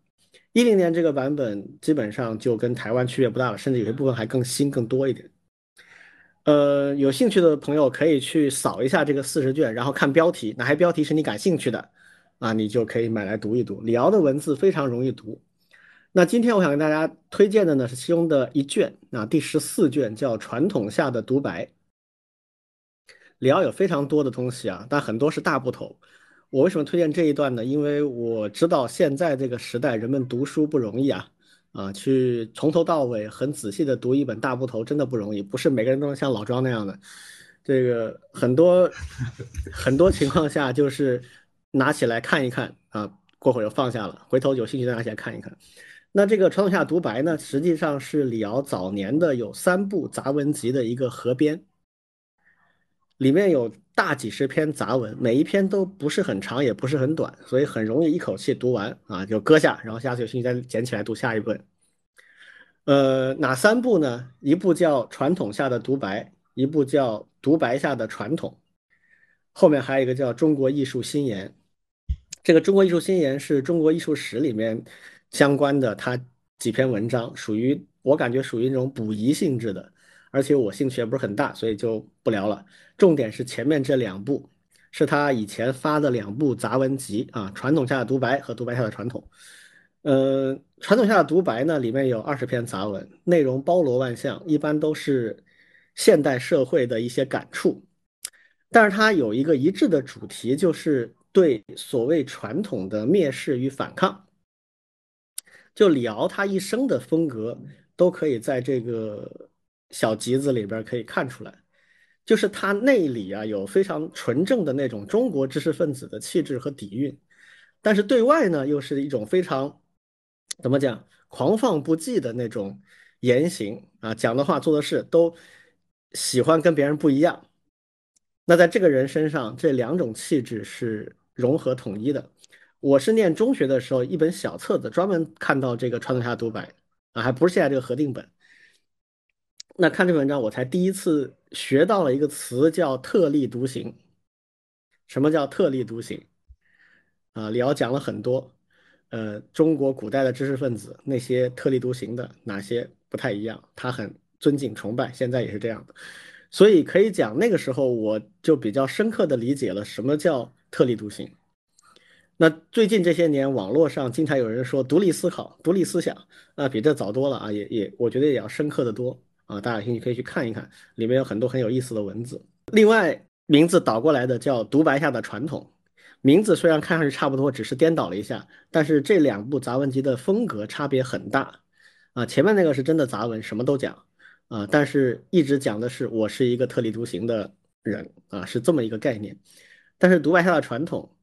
一零年这个版本基本上就跟台湾区别不大了，甚至有些部分还更新更多一点。呃，有兴趣的朋友可以去扫一下这个四十卷，然后看标题，哪些标题是你感兴趣的啊，你就可以买来读一读。李敖的文字非常容易读。那今天我想跟大家推荐的呢是其中的一卷啊，第十四卷叫《传统下的独白》。李敖有非常多的东西啊，但很多是大部头。我为什么推荐这一段呢？因为我知道现在这个时代人们读书不容易啊，啊，去从头到尾很仔细的读一本大部头真的不容易，不是每个人都能像老庄那样的。这个很多很多情况下就是拿起来看一看啊，过会儿又放下了，回头有兴趣再拿起来看一看。那这个传统下独白呢，实际上是李敖早年的有三部杂文集的一个合编。里面有大几十篇杂文，每一篇都不是很长，也不是很短，所以很容易一口气读完啊，就搁下，然后下次有兴趣再捡起来读下一本。呃，哪三部呢？一部叫《传统下的独白》，一部叫《独白下的传统》，后面还有一个叫《中国艺术新言》。这个《中国艺术新言》是中国艺术史里面相关的，它几篇文章属于我感觉属于那种补遗性质的。而且我兴趣也不是很大，所以就不聊了。重点是前面这两部，是他以前发的两部杂文集啊，《传统下的独白》和《独白下的传统》。呃，《传统下的独白》呢，里面有二十篇杂文，内容包罗万象，一般都是现代社会的一些感触。但是它有一个一致的主题，就是对所谓传统的蔑视与反抗。就李敖他一生的风格，都可以在这个。小集子里边可以看出来，就是他内里啊有非常纯正的那种中国知识分子的气质和底蕴，但是对外呢又是一种非常怎么讲狂放不羁的那种言行啊，讲的话做的事都喜欢跟别人不一样。那在这个人身上，这两种气质是融合统一的。我是念中学的时候，一本小册子专门看到这个传统下独白啊，还不是现在这个合订本。那看这篇文章，我才第一次学到了一个词，叫特立独行。什么叫特立独行？啊，李敖讲了很多，呃，中国古代的知识分子那些特立独行的哪些不太一样，他很尊敬崇拜，现在也是这样的。所以可以讲，那个时候我就比较深刻的理解了什么叫特立独行。那最近这些年，网络上经常有人说独立思考、独立思想，那比这早多了啊，也也我觉得也要深刻的多。啊，大家有兴趣可以去看一看，里面有很多很有意思的文字。另外，名字倒过来的叫“独白下的传统”，名字虽然看上去差不多，只是颠倒了一下，但是这两部杂文集的风格差别很大。啊，前面那个是真的杂文，什么都讲啊，但是一直讲的是我是一个特立独行的人啊，是这么一个概念。但是独白下的传统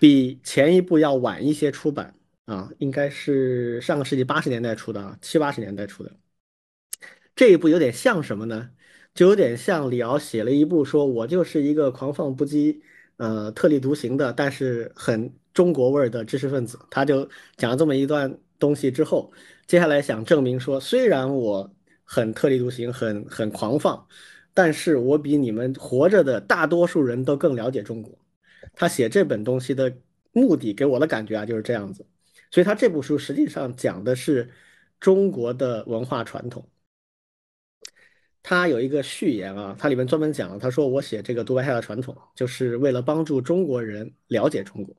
比前一部要晚一些出版啊，应该是上个世纪八十年代出的啊，七八十年代出的。这一部有点像什么呢？就有点像李敖写了一部，说我就是一个狂放不羁、呃特立独行的，但是很中国味儿的知识分子。他就讲了这么一段东西之后，接下来想证明说，虽然我很特立独行、很很狂放，但是我比你们活着的大多数人都更了解中国。他写这本东西的目的，给我的感觉啊就是这样子。所以他这部书实际上讲的是中国的文化传统。他有一个序言啊，他里面专门讲了，他说我写这个独白下的传统，就是为了帮助中国人了解中国，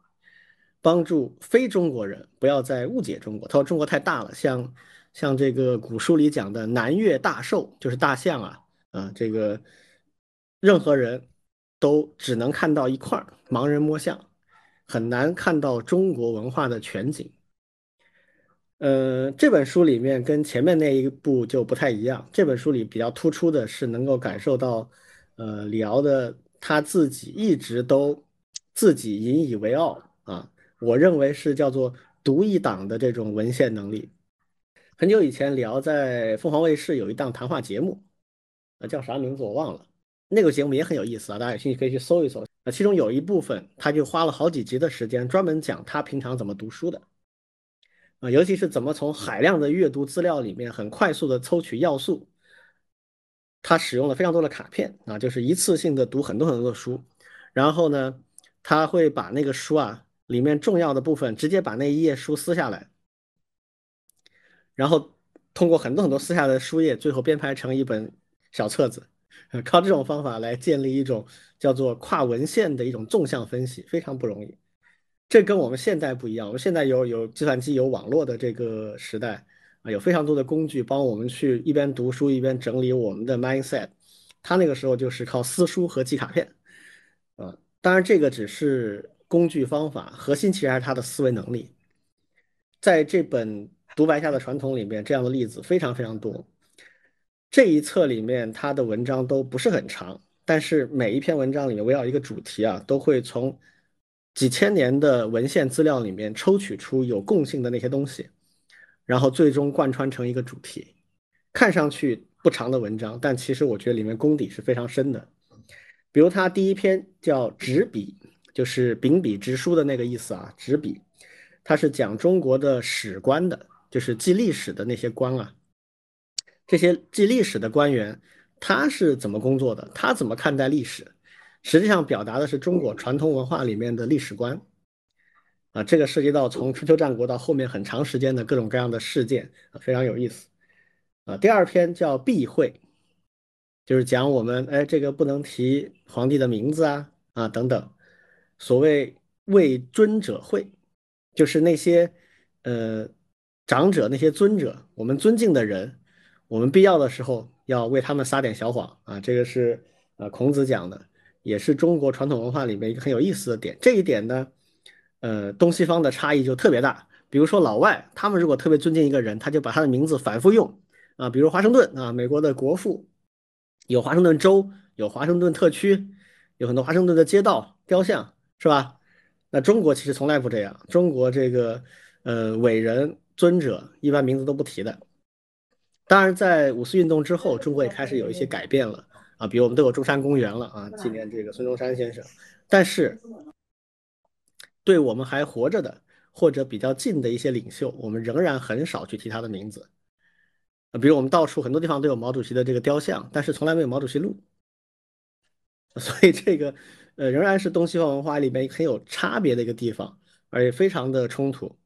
帮助非中国人不要再误解中国。他说中国太大了，像像这个古书里讲的南岳大兽，就是大象啊啊，这个任何人都只能看到一块儿，盲人摸象，很难看到中国文化的全景。呃，这本书里面跟前面那一部就不太一样。这本书里比较突出的是能够感受到，呃，李敖的他自己一直都自己引以为傲啊。我认为是叫做独一档的这种文献能力。很久以前，李敖在凤凰卫视有一档谈话节目，呃，叫啥名字我忘了。那个节目也很有意思啊，大家有兴趣可以去搜一搜。其中有一部分，他就花了好几集的时间专门讲他平常怎么读书的。啊，尤其是怎么从海量的阅读资料里面很快速的抽取要素，他使用了非常多的卡片啊，就是一次性的读很多很多的书，然后呢，他会把那个书啊里面重要的部分直接把那一页书撕下来，然后通过很多很多撕下来的书页，最后编排成一本小册子，靠这种方法来建立一种叫做跨文献的一种纵向分析，非常不容易。这跟我们现在不一样，我们现在有有计算机、有网络的这个时代啊，有非常多的工具帮我们去一边读书一边整理我们的 mindset。他那个时候就是靠撕书和记卡片啊，当然这个只是工具方法，核心其实还是他的思维能力。在这本独白下的传统里面，这样的例子非常非常多。这一册里面他的文章都不是很长，但是每一篇文章里面围绕一个主题啊，都会从。几千年的文献资料里面抽取出有共性的那些东西，然后最终贯穿成一个主题。看上去不长的文章，但其实我觉得里面功底是非常深的。比如他第一篇叫“执笔”，就是秉笔直书的那个意思啊。执笔，他是讲中国的史官的，就是记历史的那些官啊。这些记历史的官员，他是怎么工作的？他怎么看待历史？实际上表达的是中国传统文化里面的历史观，啊，这个涉及到从春秋战国到后面很长时间的各种各样的事件，啊，非常有意思，啊，第二篇叫避讳，就是讲我们哎这个不能提皇帝的名字啊啊等等，所谓为尊者讳，就是那些呃长者那些尊者，我们尊敬的人，我们必要的时候要为他们撒点小谎。啊，这个是呃孔子讲的。也是中国传统文化里面一个很有意思的点，这一点呢，呃，东西方的差异就特别大。比如说老外，他们如果特别尊敬一个人，他就把他的名字反复用啊，比如华盛顿啊，美国的国父，有华盛顿州，有华盛顿特区，有很多华盛顿的街道雕像，是吧？那中国其实从来不这样，中国这个呃伟人尊者一般名字都不提的。当然，在五四运动之后，中国也开始有一些改变了。啊，比如我们都有中山公园了啊，纪念这个孙中山先生。但是，对我们还活着的或者比较近的一些领袖，我们仍然很少去提他的名字。啊，比如我们到处很多地方都有毛主席的这个雕像，但是从来没有毛主席录。所以这个呃，仍然是东西方文化里面很有差别的一个地方，而且非常的冲突。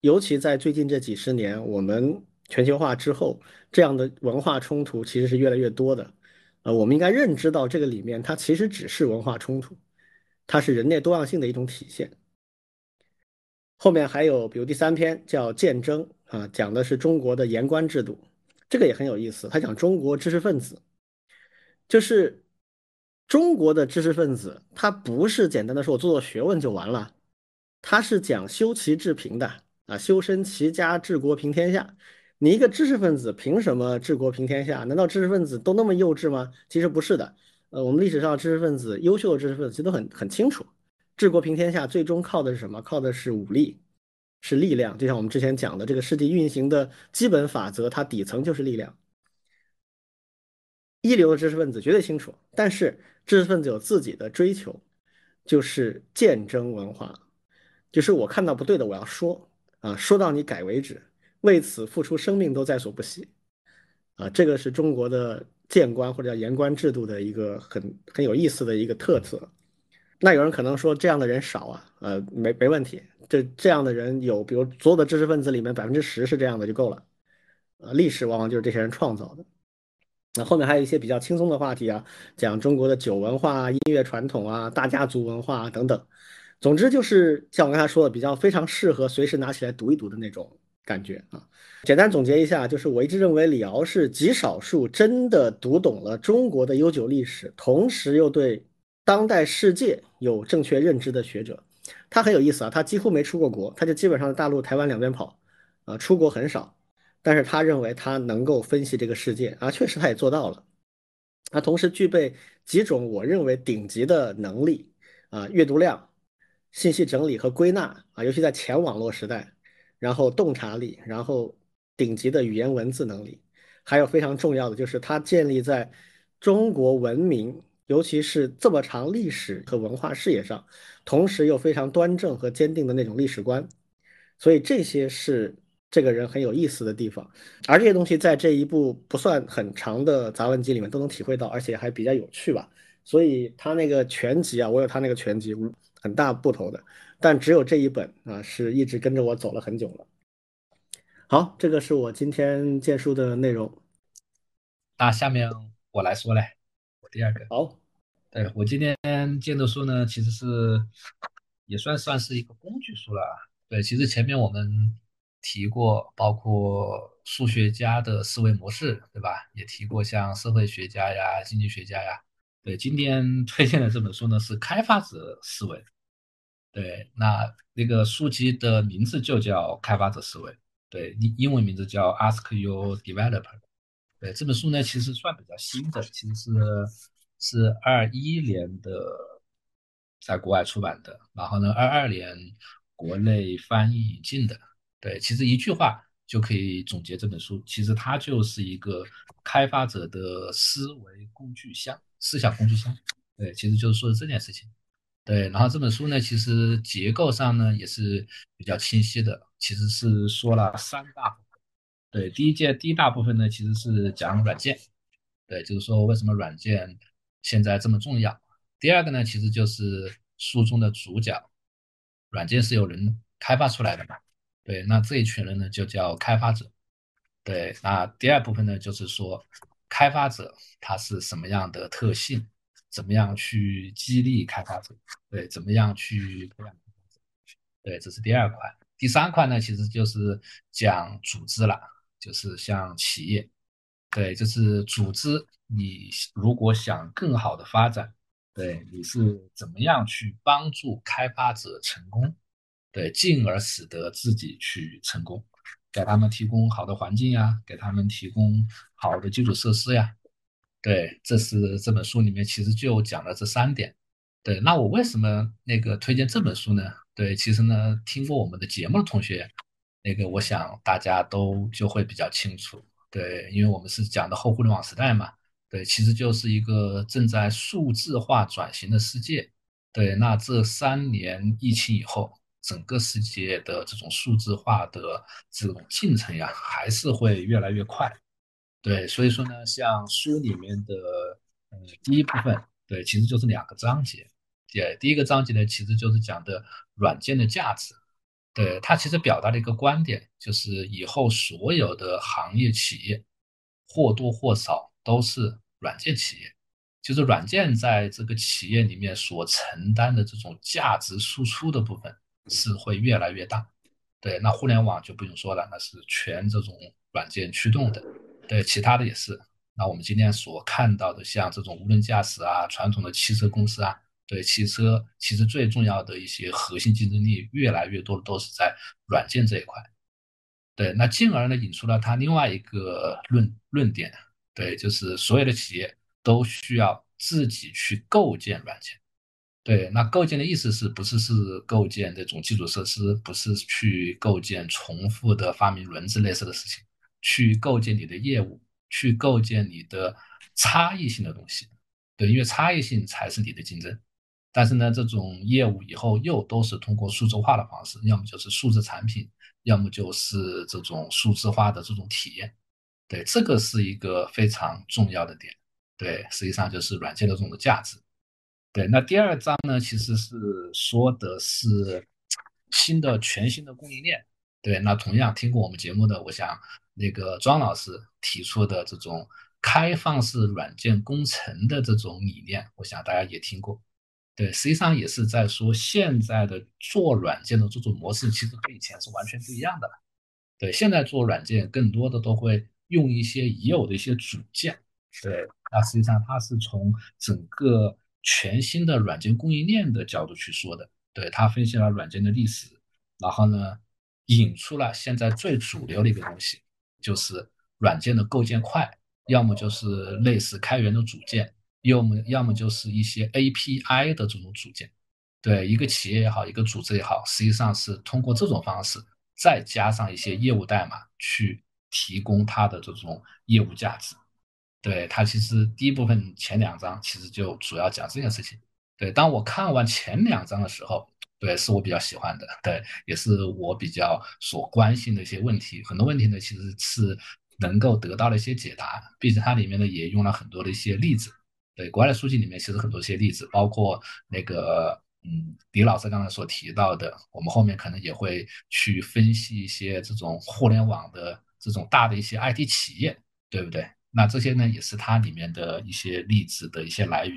尤其在最近这几十年，我们全球化之后，这样的文化冲突其实是越来越多的。呃，我们应该认知到这个里面，它其实只是文化冲突，它是人类多样性的一种体现。后面还有，比如第三篇叫《鉴争》啊，讲的是中国的言官制度，这个也很有意思。他讲中国知识分子，就是中国的知识分子，他不是简单的说我做做学问就完了，他是讲修齐治平的啊，修身齐家治国平天下，你一个知识分子凭什么治国平天下？难道知识分子都那么幼稚吗？其实不是的。呃，我们历史上知识分子，优秀的知识分子其实都很很清楚，治国平天下最终靠的是什么？靠的是武力，是力量。就像我们之前讲的，这个世界运行的基本法则，它底层就是力量。一流的知识分子绝对清楚，但是知识分子有自己的追求，就是见争文化，就是我看到不对的，我要说啊，说到你改为止，为此付出生命都在所不惜啊。这个是中国的谏官或者叫言官制度的一个很很有意思的一个特色。那有人可能说这样的人少啊，呃，没没问题，这这样的人有，比如所有的知识分子里面百分之十是这样的就够了，呃，历史往往就是这些人创造的。那后面还有一些比较轻松的话题啊，讲中国的酒文化、音乐传统啊、大家族文化等等。总之就是像我刚才说的，比较非常适合随时拿起来读一读的那种感觉啊。简单总结一下，就是我一直认为李敖是极少数真的读懂了中国的悠久历史，同时又对当代世界有正确认知的学者。他很有意思啊，他几乎没出过国，他就基本上大陆、台湾两边跑，啊，出国很少。但是他认为他能够分析这个世界啊，确实他也做到了。他同时具备几种我认为顶级的能力啊，阅读量、信息整理和归纳啊，尤其在前网络时代，然后洞察力，然后顶级的语言文字能力，还有非常重要的就是他建立在中国文明，尤其是这么长历史和文化视野上，同时又非常端正和坚定的那种历史观。所以这些是。这个人很有意思的地方，而这些东西在这一部不算很长的杂文集里面都能体会到，而且还比较有趣吧。所以他那个全集啊，我有他那个全集，很大部头的，但只有这一本啊，是一直跟着我走了很久了。好，这个是我今天荐书的内容。那下面我来说嘞，我第二个。好，对我今天荐的书呢，其实是也算算是一个工具书了。对，其实前面我们。提过包括数学家的思维模式，对吧？也提过像社会学家呀、经济学家呀。对，今天推荐的这本书呢是开发者思维。对，那那个书籍的名字就叫开发者思维。对，英英文名字叫 Ask Your Developer。对，这本书呢其实算比较新的，其实是是二一年的在国外出版的，然后呢二二年国内翻译引进的。对，其实一句话就可以总结这本书。其实它就是一个开发者的思维工具箱、思想工具箱。对，其实就是说的这件事情。对，然后这本书呢，其实结构上呢也是比较清晰的。其实是说了三大部分。对，第一件第一大部分呢，其实是讲软件。对，就是说为什么软件现在这么重要。第二个呢，其实就是书中的主角，软件是有人开发出来的嘛。对，那这一群人呢，就叫开发者。对，那第二部分呢，就是说开发者他是什么样的特性，怎么样去激励开发者，对，怎么样去培养开发者。对，这是第二块。第三块呢，其实就是讲组织了，就是像企业，对，就是组织，你如果想更好的发展，对，你是怎么样去帮助开发者成功？对，进而使得自己去成功，给他们提供好的环境呀，给他们提供好的基础设施呀。对，这是这本书里面其实就讲了这三点。对，那我为什么那个推荐这本书呢？对，其实呢，听过我们的节目的同学，那个我想大家都就会比较清楚。对，因为我们是讲的后互联网时代嘛。对，其实就是一个正在数字化转型的世界。对，那这三年疫情以后。整个世界的这种数字化的这种进程呀，还是会越来越快。对，所以说呢，像书里面的呃第一部分，对，其实就是两个章节。对，第一个章节呢，其实就是讲的软件的价值。对，它其实表达了一个观点，就是以后所有的行业企业或多或少都是软件企业，就是软件在这个企业里面所承担的这种价值输出的部分。是会越来越大，对，那互联网就不用说了，那是全这种软件驱动的，对，其他的也是。那我们今天所看到的，像这种无人驾驶啊，传统的汽车公司啊，对，汽车其实最重要的一些核心竞争力，越来越多的都是在软件这一块。对，那进而呢引出了他另外一个论论点，对，就是所有的企业都需要自己去构建软件。对，那构建的意思是不是是构建这种基础设施，不是去构建重复的发明轮子类似的事情，去构建你的业务，去构建你的差异性的东西。对，因为差异性才是你的竞争。但是呢，这种业务以后又都是通过数字化的方式，要么就是数字产品，要么就是这种数字化的这种体验。对，这个是一个非常重要的点。对，实际上就是软件的这种价值。对，那第二章呢，其实是说的是新的全新的供应链。对，那同样听过我们节目的，我想那个庄老师提出的这种开放式软件工程的这种理念，我想大家也听过。对，实际上也是在说现在的做软件的这种模式，其实跟以前是完全不一样的了。对，现在做软件更多的都会用一些已有的一些组件。对，那实际上它是从整个全新的软件供应链的角度去说的，对他分析了软件的历史，然后呢，引出了现在最主流的一个东西，就是软件的构建块，要么就是类似开源的组件，要么要么就是一些 API 的这种组件，对一个企业也好，一个组织也好，实际上是通过这种方式，再加上一些业务代码去提供它的这种业务价值。对它其实第一部分前两章其实就主要讲这件事情。对，当我看完前两章的时候，对，是我比较喜欢的，对，也是我比较所关心的一些问题。很多问题呢，其实是能够得到了一些解答。毕竟它里面呢也用了很多的一些例子。对，国外的书籍里面其实很多一些例子，包括那个嗯，李老师刚才所提到的，我们后面可能也会去分析一些这种互联网的这种大的一些 IT 企业，对不对？那这些呢，也是它里面的一些例子的一些来源。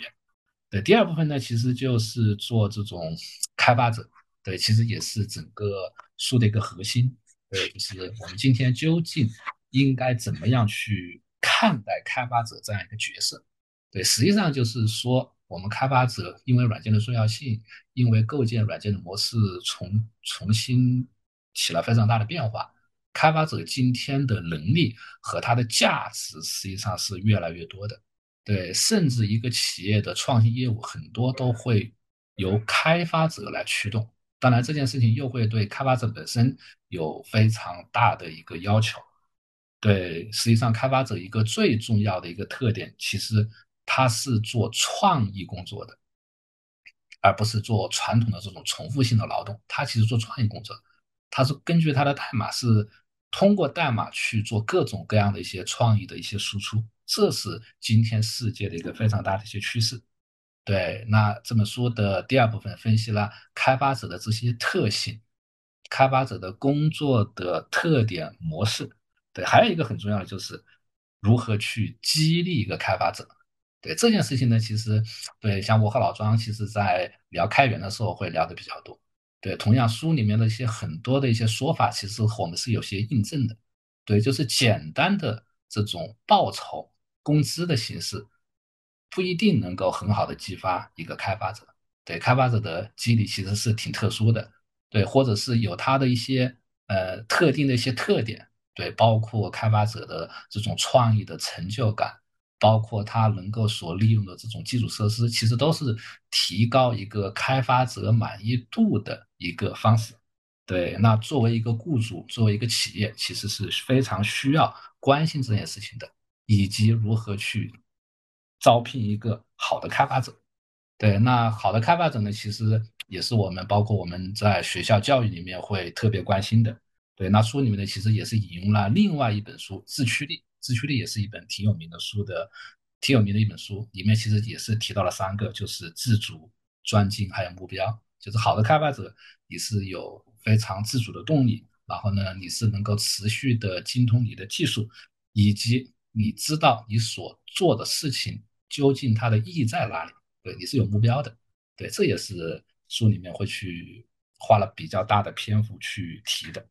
对，第二部分呢，其实就是做这种开发者。对，其实也是整个书的一个核心。对，就是我们今天究竟应该怎么样去看待开发者这样一个角色？对，实际上就是说，我们开发者因为软件的重要性，因为构建软件的模式重重新起了非常大的变化。开发者今天的能力和它的价值实际上是越来越多的，对，甚至一个企业的创新业务很多都会由开发者来驱动。当然，这件事情又会对开发者本身有非常大的一个要求。对，实际上开发者一个最重要的一个特点，其实他是做创意工作的，而不是做传统的这种重复性的劳动。他其实做创意工作，他是根据他的代码是。通过代码去做各种各样的一些创意的一些输出，这是今天世界的一个非常大的一些趋势。对，那这本书的第二部分分析了开发者的这些特性，开发者的工作的特点模式。对，还有一个很重要的就是如何去激励一个开发者。对这件事情呢，其实对像我和老庄，其实在聊开源的时候会聊的比较多。对，同样书里面的一些很多的一些说法，其实我们是有些印证的。对，就是简单的这种报酬、工资的形式，不一定能够很好的激发一个开发者。对，开发者的激励其实是挺特殊的。对，或者是有他的一些呃特定的一些特点。对，包括开发者的这种创意的成就感。包括他能够所利用的这种基础设施，其实都是提高一个开发者满意度的一个方式。对，那作为一个雇主，作为一个企业，其实是非常需要关心这件事情的，以及如何去招聘一个好的开发者。对，那好的开发者呢，其实也是我们包括我们在学校教育里面会特别关心的。对，那书里面呢，其实也是引用了另外一本书《自驱力》。自驱力也是一本挺有名的书的，挺有名的一本书，里面其实也是提到了三个，就是自主、专精还有目标。就是好的开发者，你是有非常自主的动力，然后呢，你是能够持续的精通你的技术，以及你知道你所做的事情究竟它的意义在哪里。对，你是有目标的。对，这也是书里面会去花了比较大的篇幅去提的。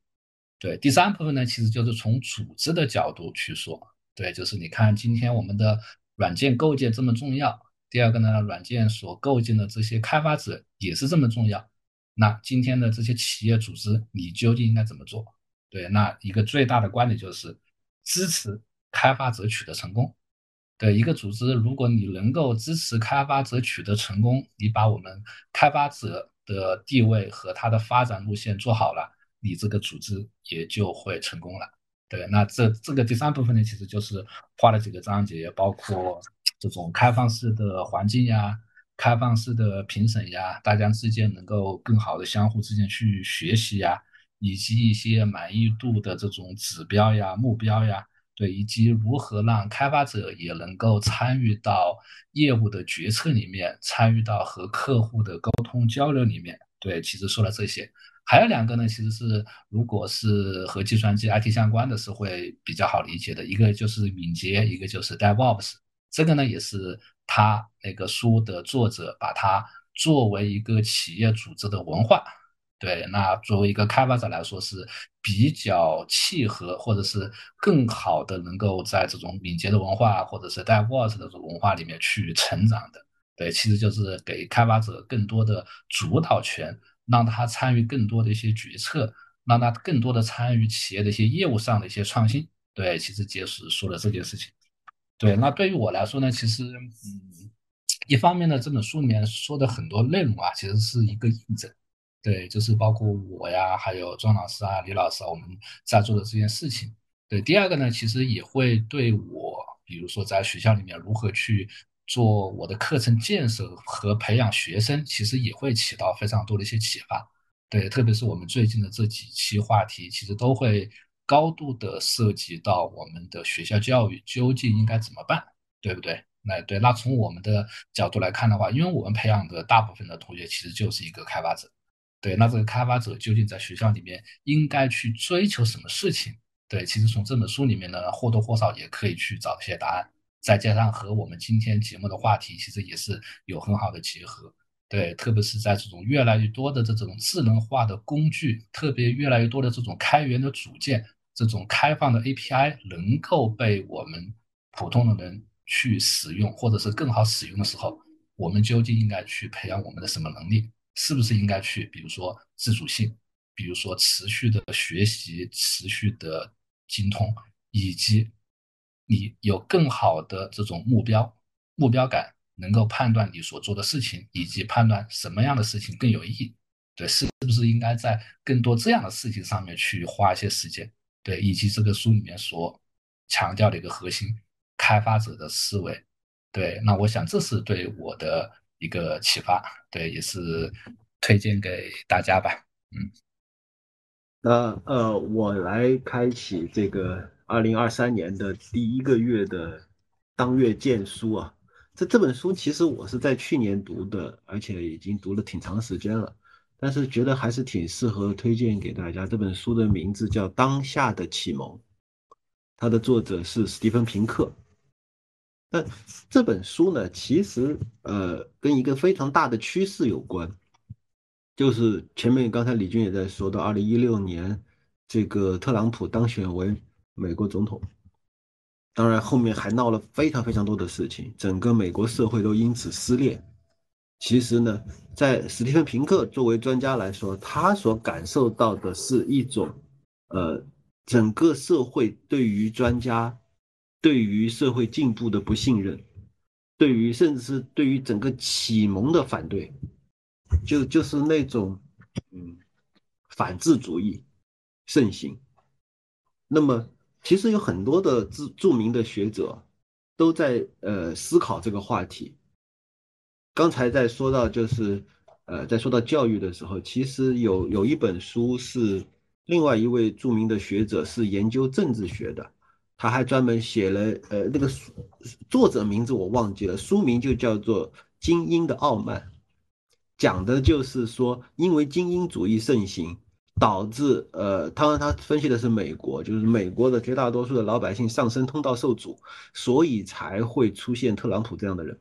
对第三部分呢，其实就是从组织的角度去说，对，就是你看今天我们的软件构建这么重要，第二个呢，软件所构建的这些开发者也是这么重要，那今天的这些企业组织，你究竟应该怎么做？对，那一个最大的观点就是支持开发者取得成功。对一个组织，如果你能够支持开发者取得成功，你把我们开发者的地位和他的发展路线做好了，你这个组织也就会成功了。对，那这这个第三部分呢，其实就是画了几个章节，包括这种开放式的环境呀。开放式的评审呀，大家之间能够更好的相互之间去学习呀，以及一些满意度的这种指标呀、目标呀，对，以及如何让开发者也能够参与到业务的决策里面，参与到和客户的沟通交流里面，对，其实说了这些，还有两个呢，其实是如果是和计算机 IT 相关的，是会比较好理解的，一个就是敏捷，一个就是 DevOps，这个呢也是。他那个书的作者把它作为一个企业组织的文化，对，那作为一个开发者来说是比较契合，或者是更好的能够在这种敏捷的文化或者是 DevOps 的这种文化里面去成长的，对，其实就是给开发者更多的主导权，让他参与更多的一些决策，让他更多的参与企业的一些业务上的一些创新，对，其实就是说了这件事情。对，那对于我来说呢，其实，嗯，一方面呢，这本书里面说的很多内容啊，其实是一个印证。对，就是包括我呀，还有庄老师啊、李老师啊，我们在做的这件事情。对，第二个呢，其实也会对我，比如说在学校里面如何去做我的课程建设和培养学生，其实也会起到非常多的一些启发。对，特别是我们最近的这几期话题，其实都会。高度的涉及到我们的学校教育究竟应该怎么办，对不对？那对，那从我们的角度来看的话，因为我们培养的大部分的同学其实就是一个开发者，对，那这个开发者究竟在学校里面应该去追求什么事情？对，其实从这本书里面呢，或多或少也可以去找一些答案，再加上和我们今天节目的话题其实也是有很好的结合。对，特别是在这种越来越多的这种智能化的工具，特别越来越多的这种开源的组件，这种开放的 API 能够被我们普通的人去使用，或者是更好使用的时候，我们究竟应该去培养我们的什么能力？是不是应该去，比如说自主性，比如说持续的学习、持续的精通，以及你有更好的这种目标、目标感。能够判断你所做的事情，以及判断什么样的事情更有意义，对，是是不是应该在更多这样的事情上面去花一些时间，对，以及这个书里面所强调的一个核心，开发者的思维，对，那我想这是对我的一个启发，对，也是推荐给大家吧，嗯，那呃，我来开启这个二零二三年的第一个月的当月荐书啊。这这本书其实我是在去年读的，而且已经读了挺长时间了，但是觉得还是挺适合推荐给大家。这本书的名字叫《当下的启蒙》，它的作者是史蒂芬平克。那这本书呢，其实呃跟一个非常大的趋势有关，就是前面刚才李军也在说到，二零一六年这个特朗普当选为美国总统。当然，后面还闹了非常非常多的事情，整个美国社会都因此撕裂。其实呢，在史蒂芬平克作为专家来说，他所感受到的是一种，呃，整个社会对于专家、对于社会进步的不信任，对于甚至是对于整个启蒙的反对，就就是那种，嗯，反智主义盛行。那么。其实有很多的著著名的学者都在呃思考这个话题。刚才在说到就是呃在说到教育的时候，其实有有一本书是另外一位著名的学者是研究政治学的，他还专门写了呃那个书作者名字我忘记了，书名就叫做《精英的傲慢》，讲的就是说因为精英主义盛行。导致呃，他他分析的是美国，就是美国的绝大多数的老百姓上升通道受阻，所以才会出现特朗普这样的人，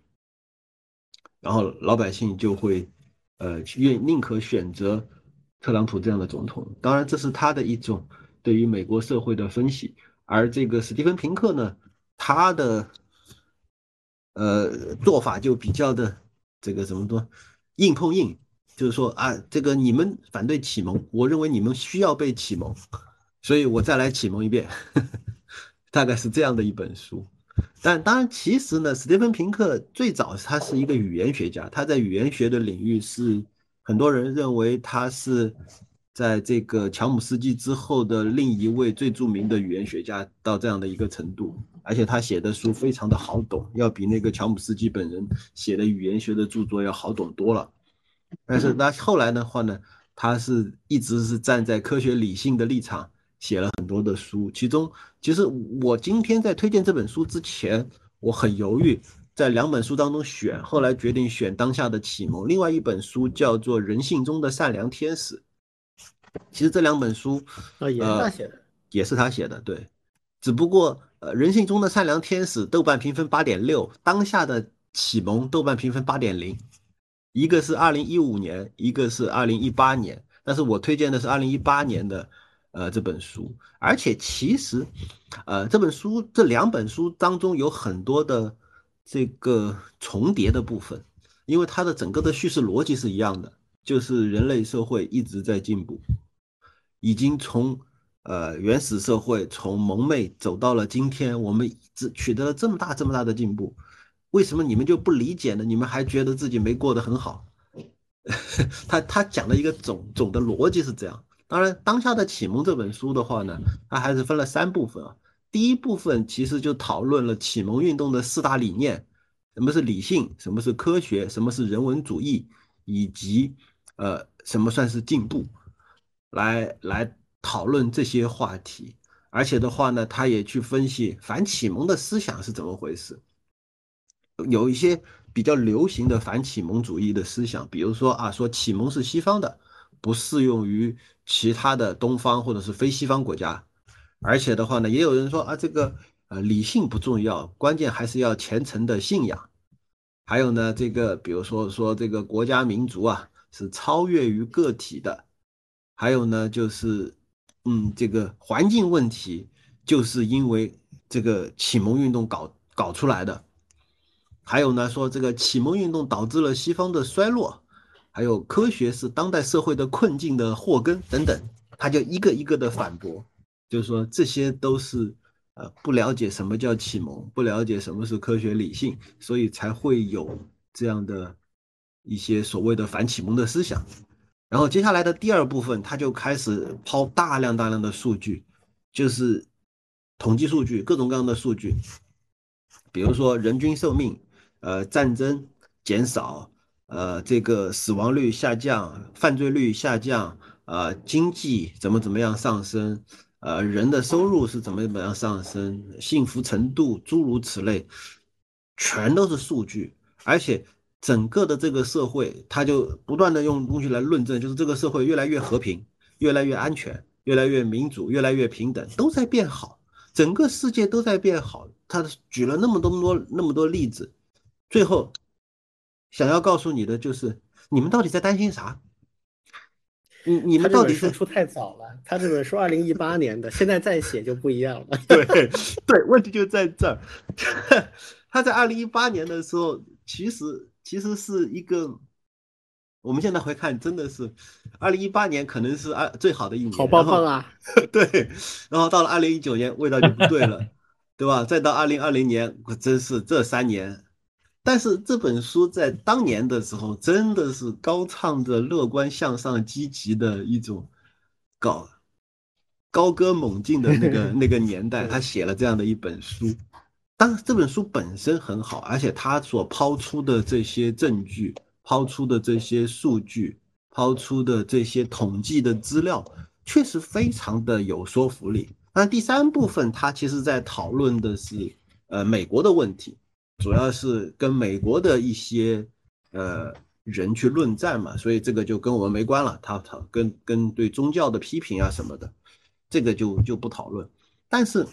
然后老百姓就会呃愿宁可选择特朗普这样的总统。当然，这是他的一种对于美国社会的分析。而这个史蒂芬平克呢，他的呃做法就比较的这个怎么说，硬碰硬。就是说啊，这个你们反对启蒙，我认为你们需要被启蒙。所以我再来启蒙一遍，大概是这样的一本书。但当然，其实呢，史蒂芬平克最早他是一个语言学家，他在语言学的领域是很多人认为他是在这个乔姆斯基之后的另一位最著名的语言学家，到这样的一个程度。而且他写的书非常的好懂，要比那个乔姆斯基本人写的语言学的著作要好懂多了。但是那后来的话呢，他是一直是站在科学理性的立场。写了很多的书，其中其实我今天在推荐这本书之前，我很犹豫，在两本书当中选，后来决定选《当下的启蒙》，另外一本书叫做《人性中的善良天使》。其实这两本书啊，也是他写的，也是他写的，对。只不过呃，《人性中的善良天使》豆瓣评分八点六，《当下的启蒙》豆瓣评分八点零，一个是二零一五年，一个是二零一八年，但是我推荐的是二零一八年的。呃，这本书，而且其实，呃，这本书这两本书当中有很多的这个重叠的部分，因为它的整个的叙事逻辑是一样的，就是人类社会一直在进步，已经从呃原始社会从蒙昧走到了今天，我们只取得了这么大这么大的进步，为什么你们就不理解呢？你们还觉得自己没过得很好？他他讲的一个总总的逻辑是这样。当然，当下的启蒙这本书的话呢，它还是分了三部分啊。第一部分其实就讨论了启蒙运动的四大理念：什么是理性，什么是科学，什么是人文主义，以及呃什么算是进步，来来讨论这些话题。而且的话呢，他也去分析反启蒙的思想是怎么回事，有一些比较流行的反启蒙主义的思想，比如说啊，说启蒙是西方的。不适用于其他的东方或者是非西方国家，而且的话呢，也有人说啊，这个呃理性不重要，关键还是要虔诚的信仰。还有呢，这个比如说说这个国家民族啊是超越于个体的。还有呢，就是嗯，这个环境问题就是因为这个启蒙运动搞搞出来的。还有呢，说这个启蒙运动导致了西方的衰落。还有科学是当代社会的困境的祸根等等，他就一个一个的反驳，就是说这些都是呃不了解什么叫启蒙，不了解什么是科学理性，所以才会有这样的一些所谓的反启蒙的思想。然后接下来的第二部分，他就开始抛大量大量的数据，就是统计数据，各种各样的数据，比如说人均寿命，呃，战争减少。呃，这个死亡率下降，犯罪率下降，呃，经济怎么怎么样上升，呃，人的收入是怎么怎么样上升，幸福程度诸如此类，全都是数据，而且整个的这个社会，他就不断的用东西来论证，就是这个社会越来越和平，越来越安全，越来越民主，越来越平等，都在变好，整个世界都在变好。他举了那么多多那么多例子，最后。想要告诉你的就是，你们到底在担心啥？你你们到底是出太早了？他这本书二零一八年的，现在再写就不一样了。对对，问题就在这儿。他在二零一八年的时候，其实其实是一个，我们现在回看，真的是二零一八年可能是二最好的一年，好棒棒啊！对，然后到了二零一九年，味道就不对了，对吧？再到二零二零年，真是这三年。但是这本书在当年的时候，真的是高唱着乐观向上、积极的一种高高歌猛进的那个 那个年代，他写了这样的一本书。当这本书本身很好，而且他所抛出的这些证据、抛出的这些数据、抛出的这些统计的资料，确实非常的有说服力。那第三部分，他其实在讨论的是呃美国的问题。主要是跟美国的一些呃人去论战嘛，所以这个就跟我们没关了。他他跟跟对宗教的批评啊什么的，这个就就不讨论。但是，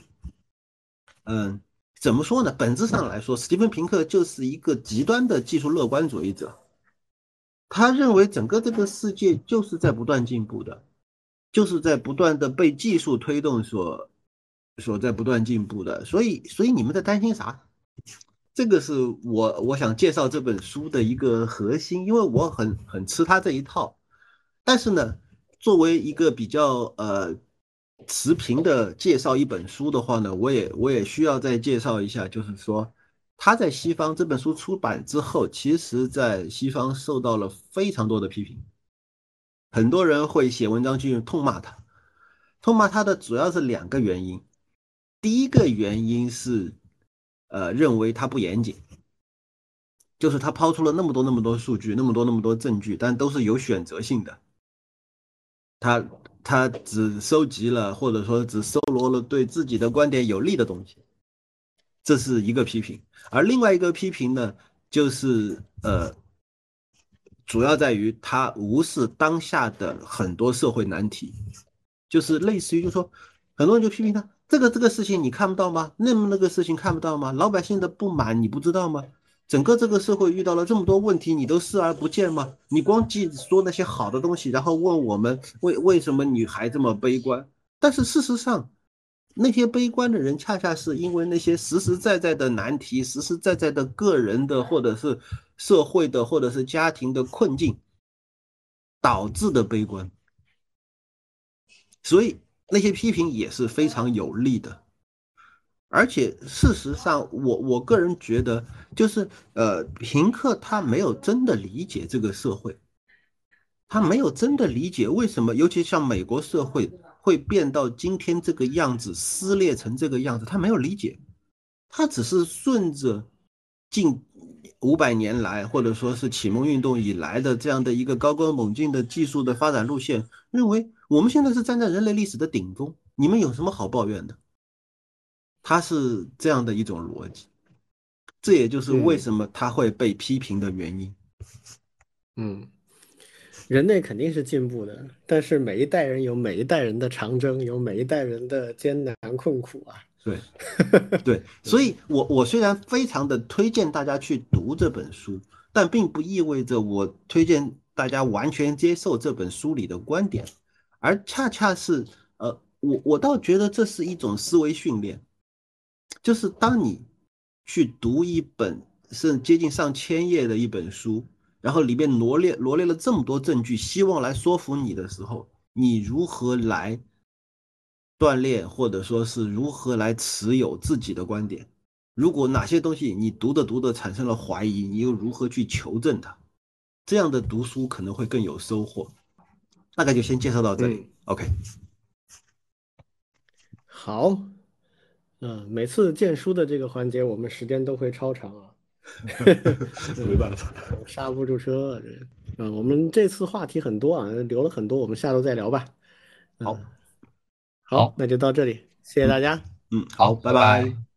嗯，怎么说呢？本质上来说，史蒂芬平克就是一个极端的技术乐观主义者。他认为整个这个世界就是在不断进步的，就是在不断的被技术推动所所在不断进步的。所以，所以你们在担心啥？这个是我我想介绍这本书的一个核心，因为我很很吃他这一套。但是呢，作为一个比较呃持平的介绍一本书的话呢，我也我也需要再介绍一下，就是说他在西方这本书出版之后，其实在西方受到了非常多的批评，很多人会写文章去痛骂他，痛骂他的主要是两个原因，第一个原因是，呃，认为他不严谨，就是他抛出了那么多那么多数据，那么多那么多证据，但都是有选择性的，他。他只收集了，或者说只搜罗了对自己的观点有利的东西，这是一个批评。而另外一个批评呢，就是呃，主要在于他无视当下的很多社会难题，就是类似于就说，很多人就批评他这个这个事情你看不到吗？那么那个事情看不到吗？老百姓的不满你不知道吗？整个这个社会遇到了这么多问题，你都视而不见吗？你光记说那些好的东西，然后问我们为为什么你还这么悲观？但是事实上，那些悲观的人恰恰是因为那些实实在在的难题、实实在在的个人的或者是社会的或者是家庭的困境导致的悲观，所以那些批评也是非常有利的。而且事实上，我我个人觉得，就是呃，平克他没有真的理解这个社会，他没有真的理解为什么，尤其像美国社会会变到今天这个样子，撕裂成这个样子，他没有理解，他只是顺着近五百年来或者说是启蒙运动以来的这样的一个高歌猛进的技术的发展路线，认为我们现在是站在人类历史的顶峰，你们有什么好抱怨的？他是这样的一种逻辑，这也就是为什么他会被批评的原因。嗯，人类肯定是进步的，但是每一代人有每一代人的长征，有每一代人的艰难困苦啊。对，对，所以我我虽然非常的推荐大家去读这本书，但并不意味着我推荐大家完全接受这本书里的观点，而恰恰是呃，我我倒觉得这是一种思维训练。就是当你去读一本是接近上千页的一本书，然后里面罗列罗列了这么多证据，希望来说服你的时候，你如何来锻炼，或者说是如何来持有自己的观点？如果哪些东西你读着读着产生了怀疑，你又如何去求证它？这样的读书可能会更有收获。大概就先介绍到这里。OK，好。嗯，每次荐书的这个环节，我们时间都会超长啊，没办法，刹不住车。这，嗯，我们这次话题很多啊，留了很多，我们下周再聊吧。好，好，那就到这里，谢谢大家。嗯，好，拜拜。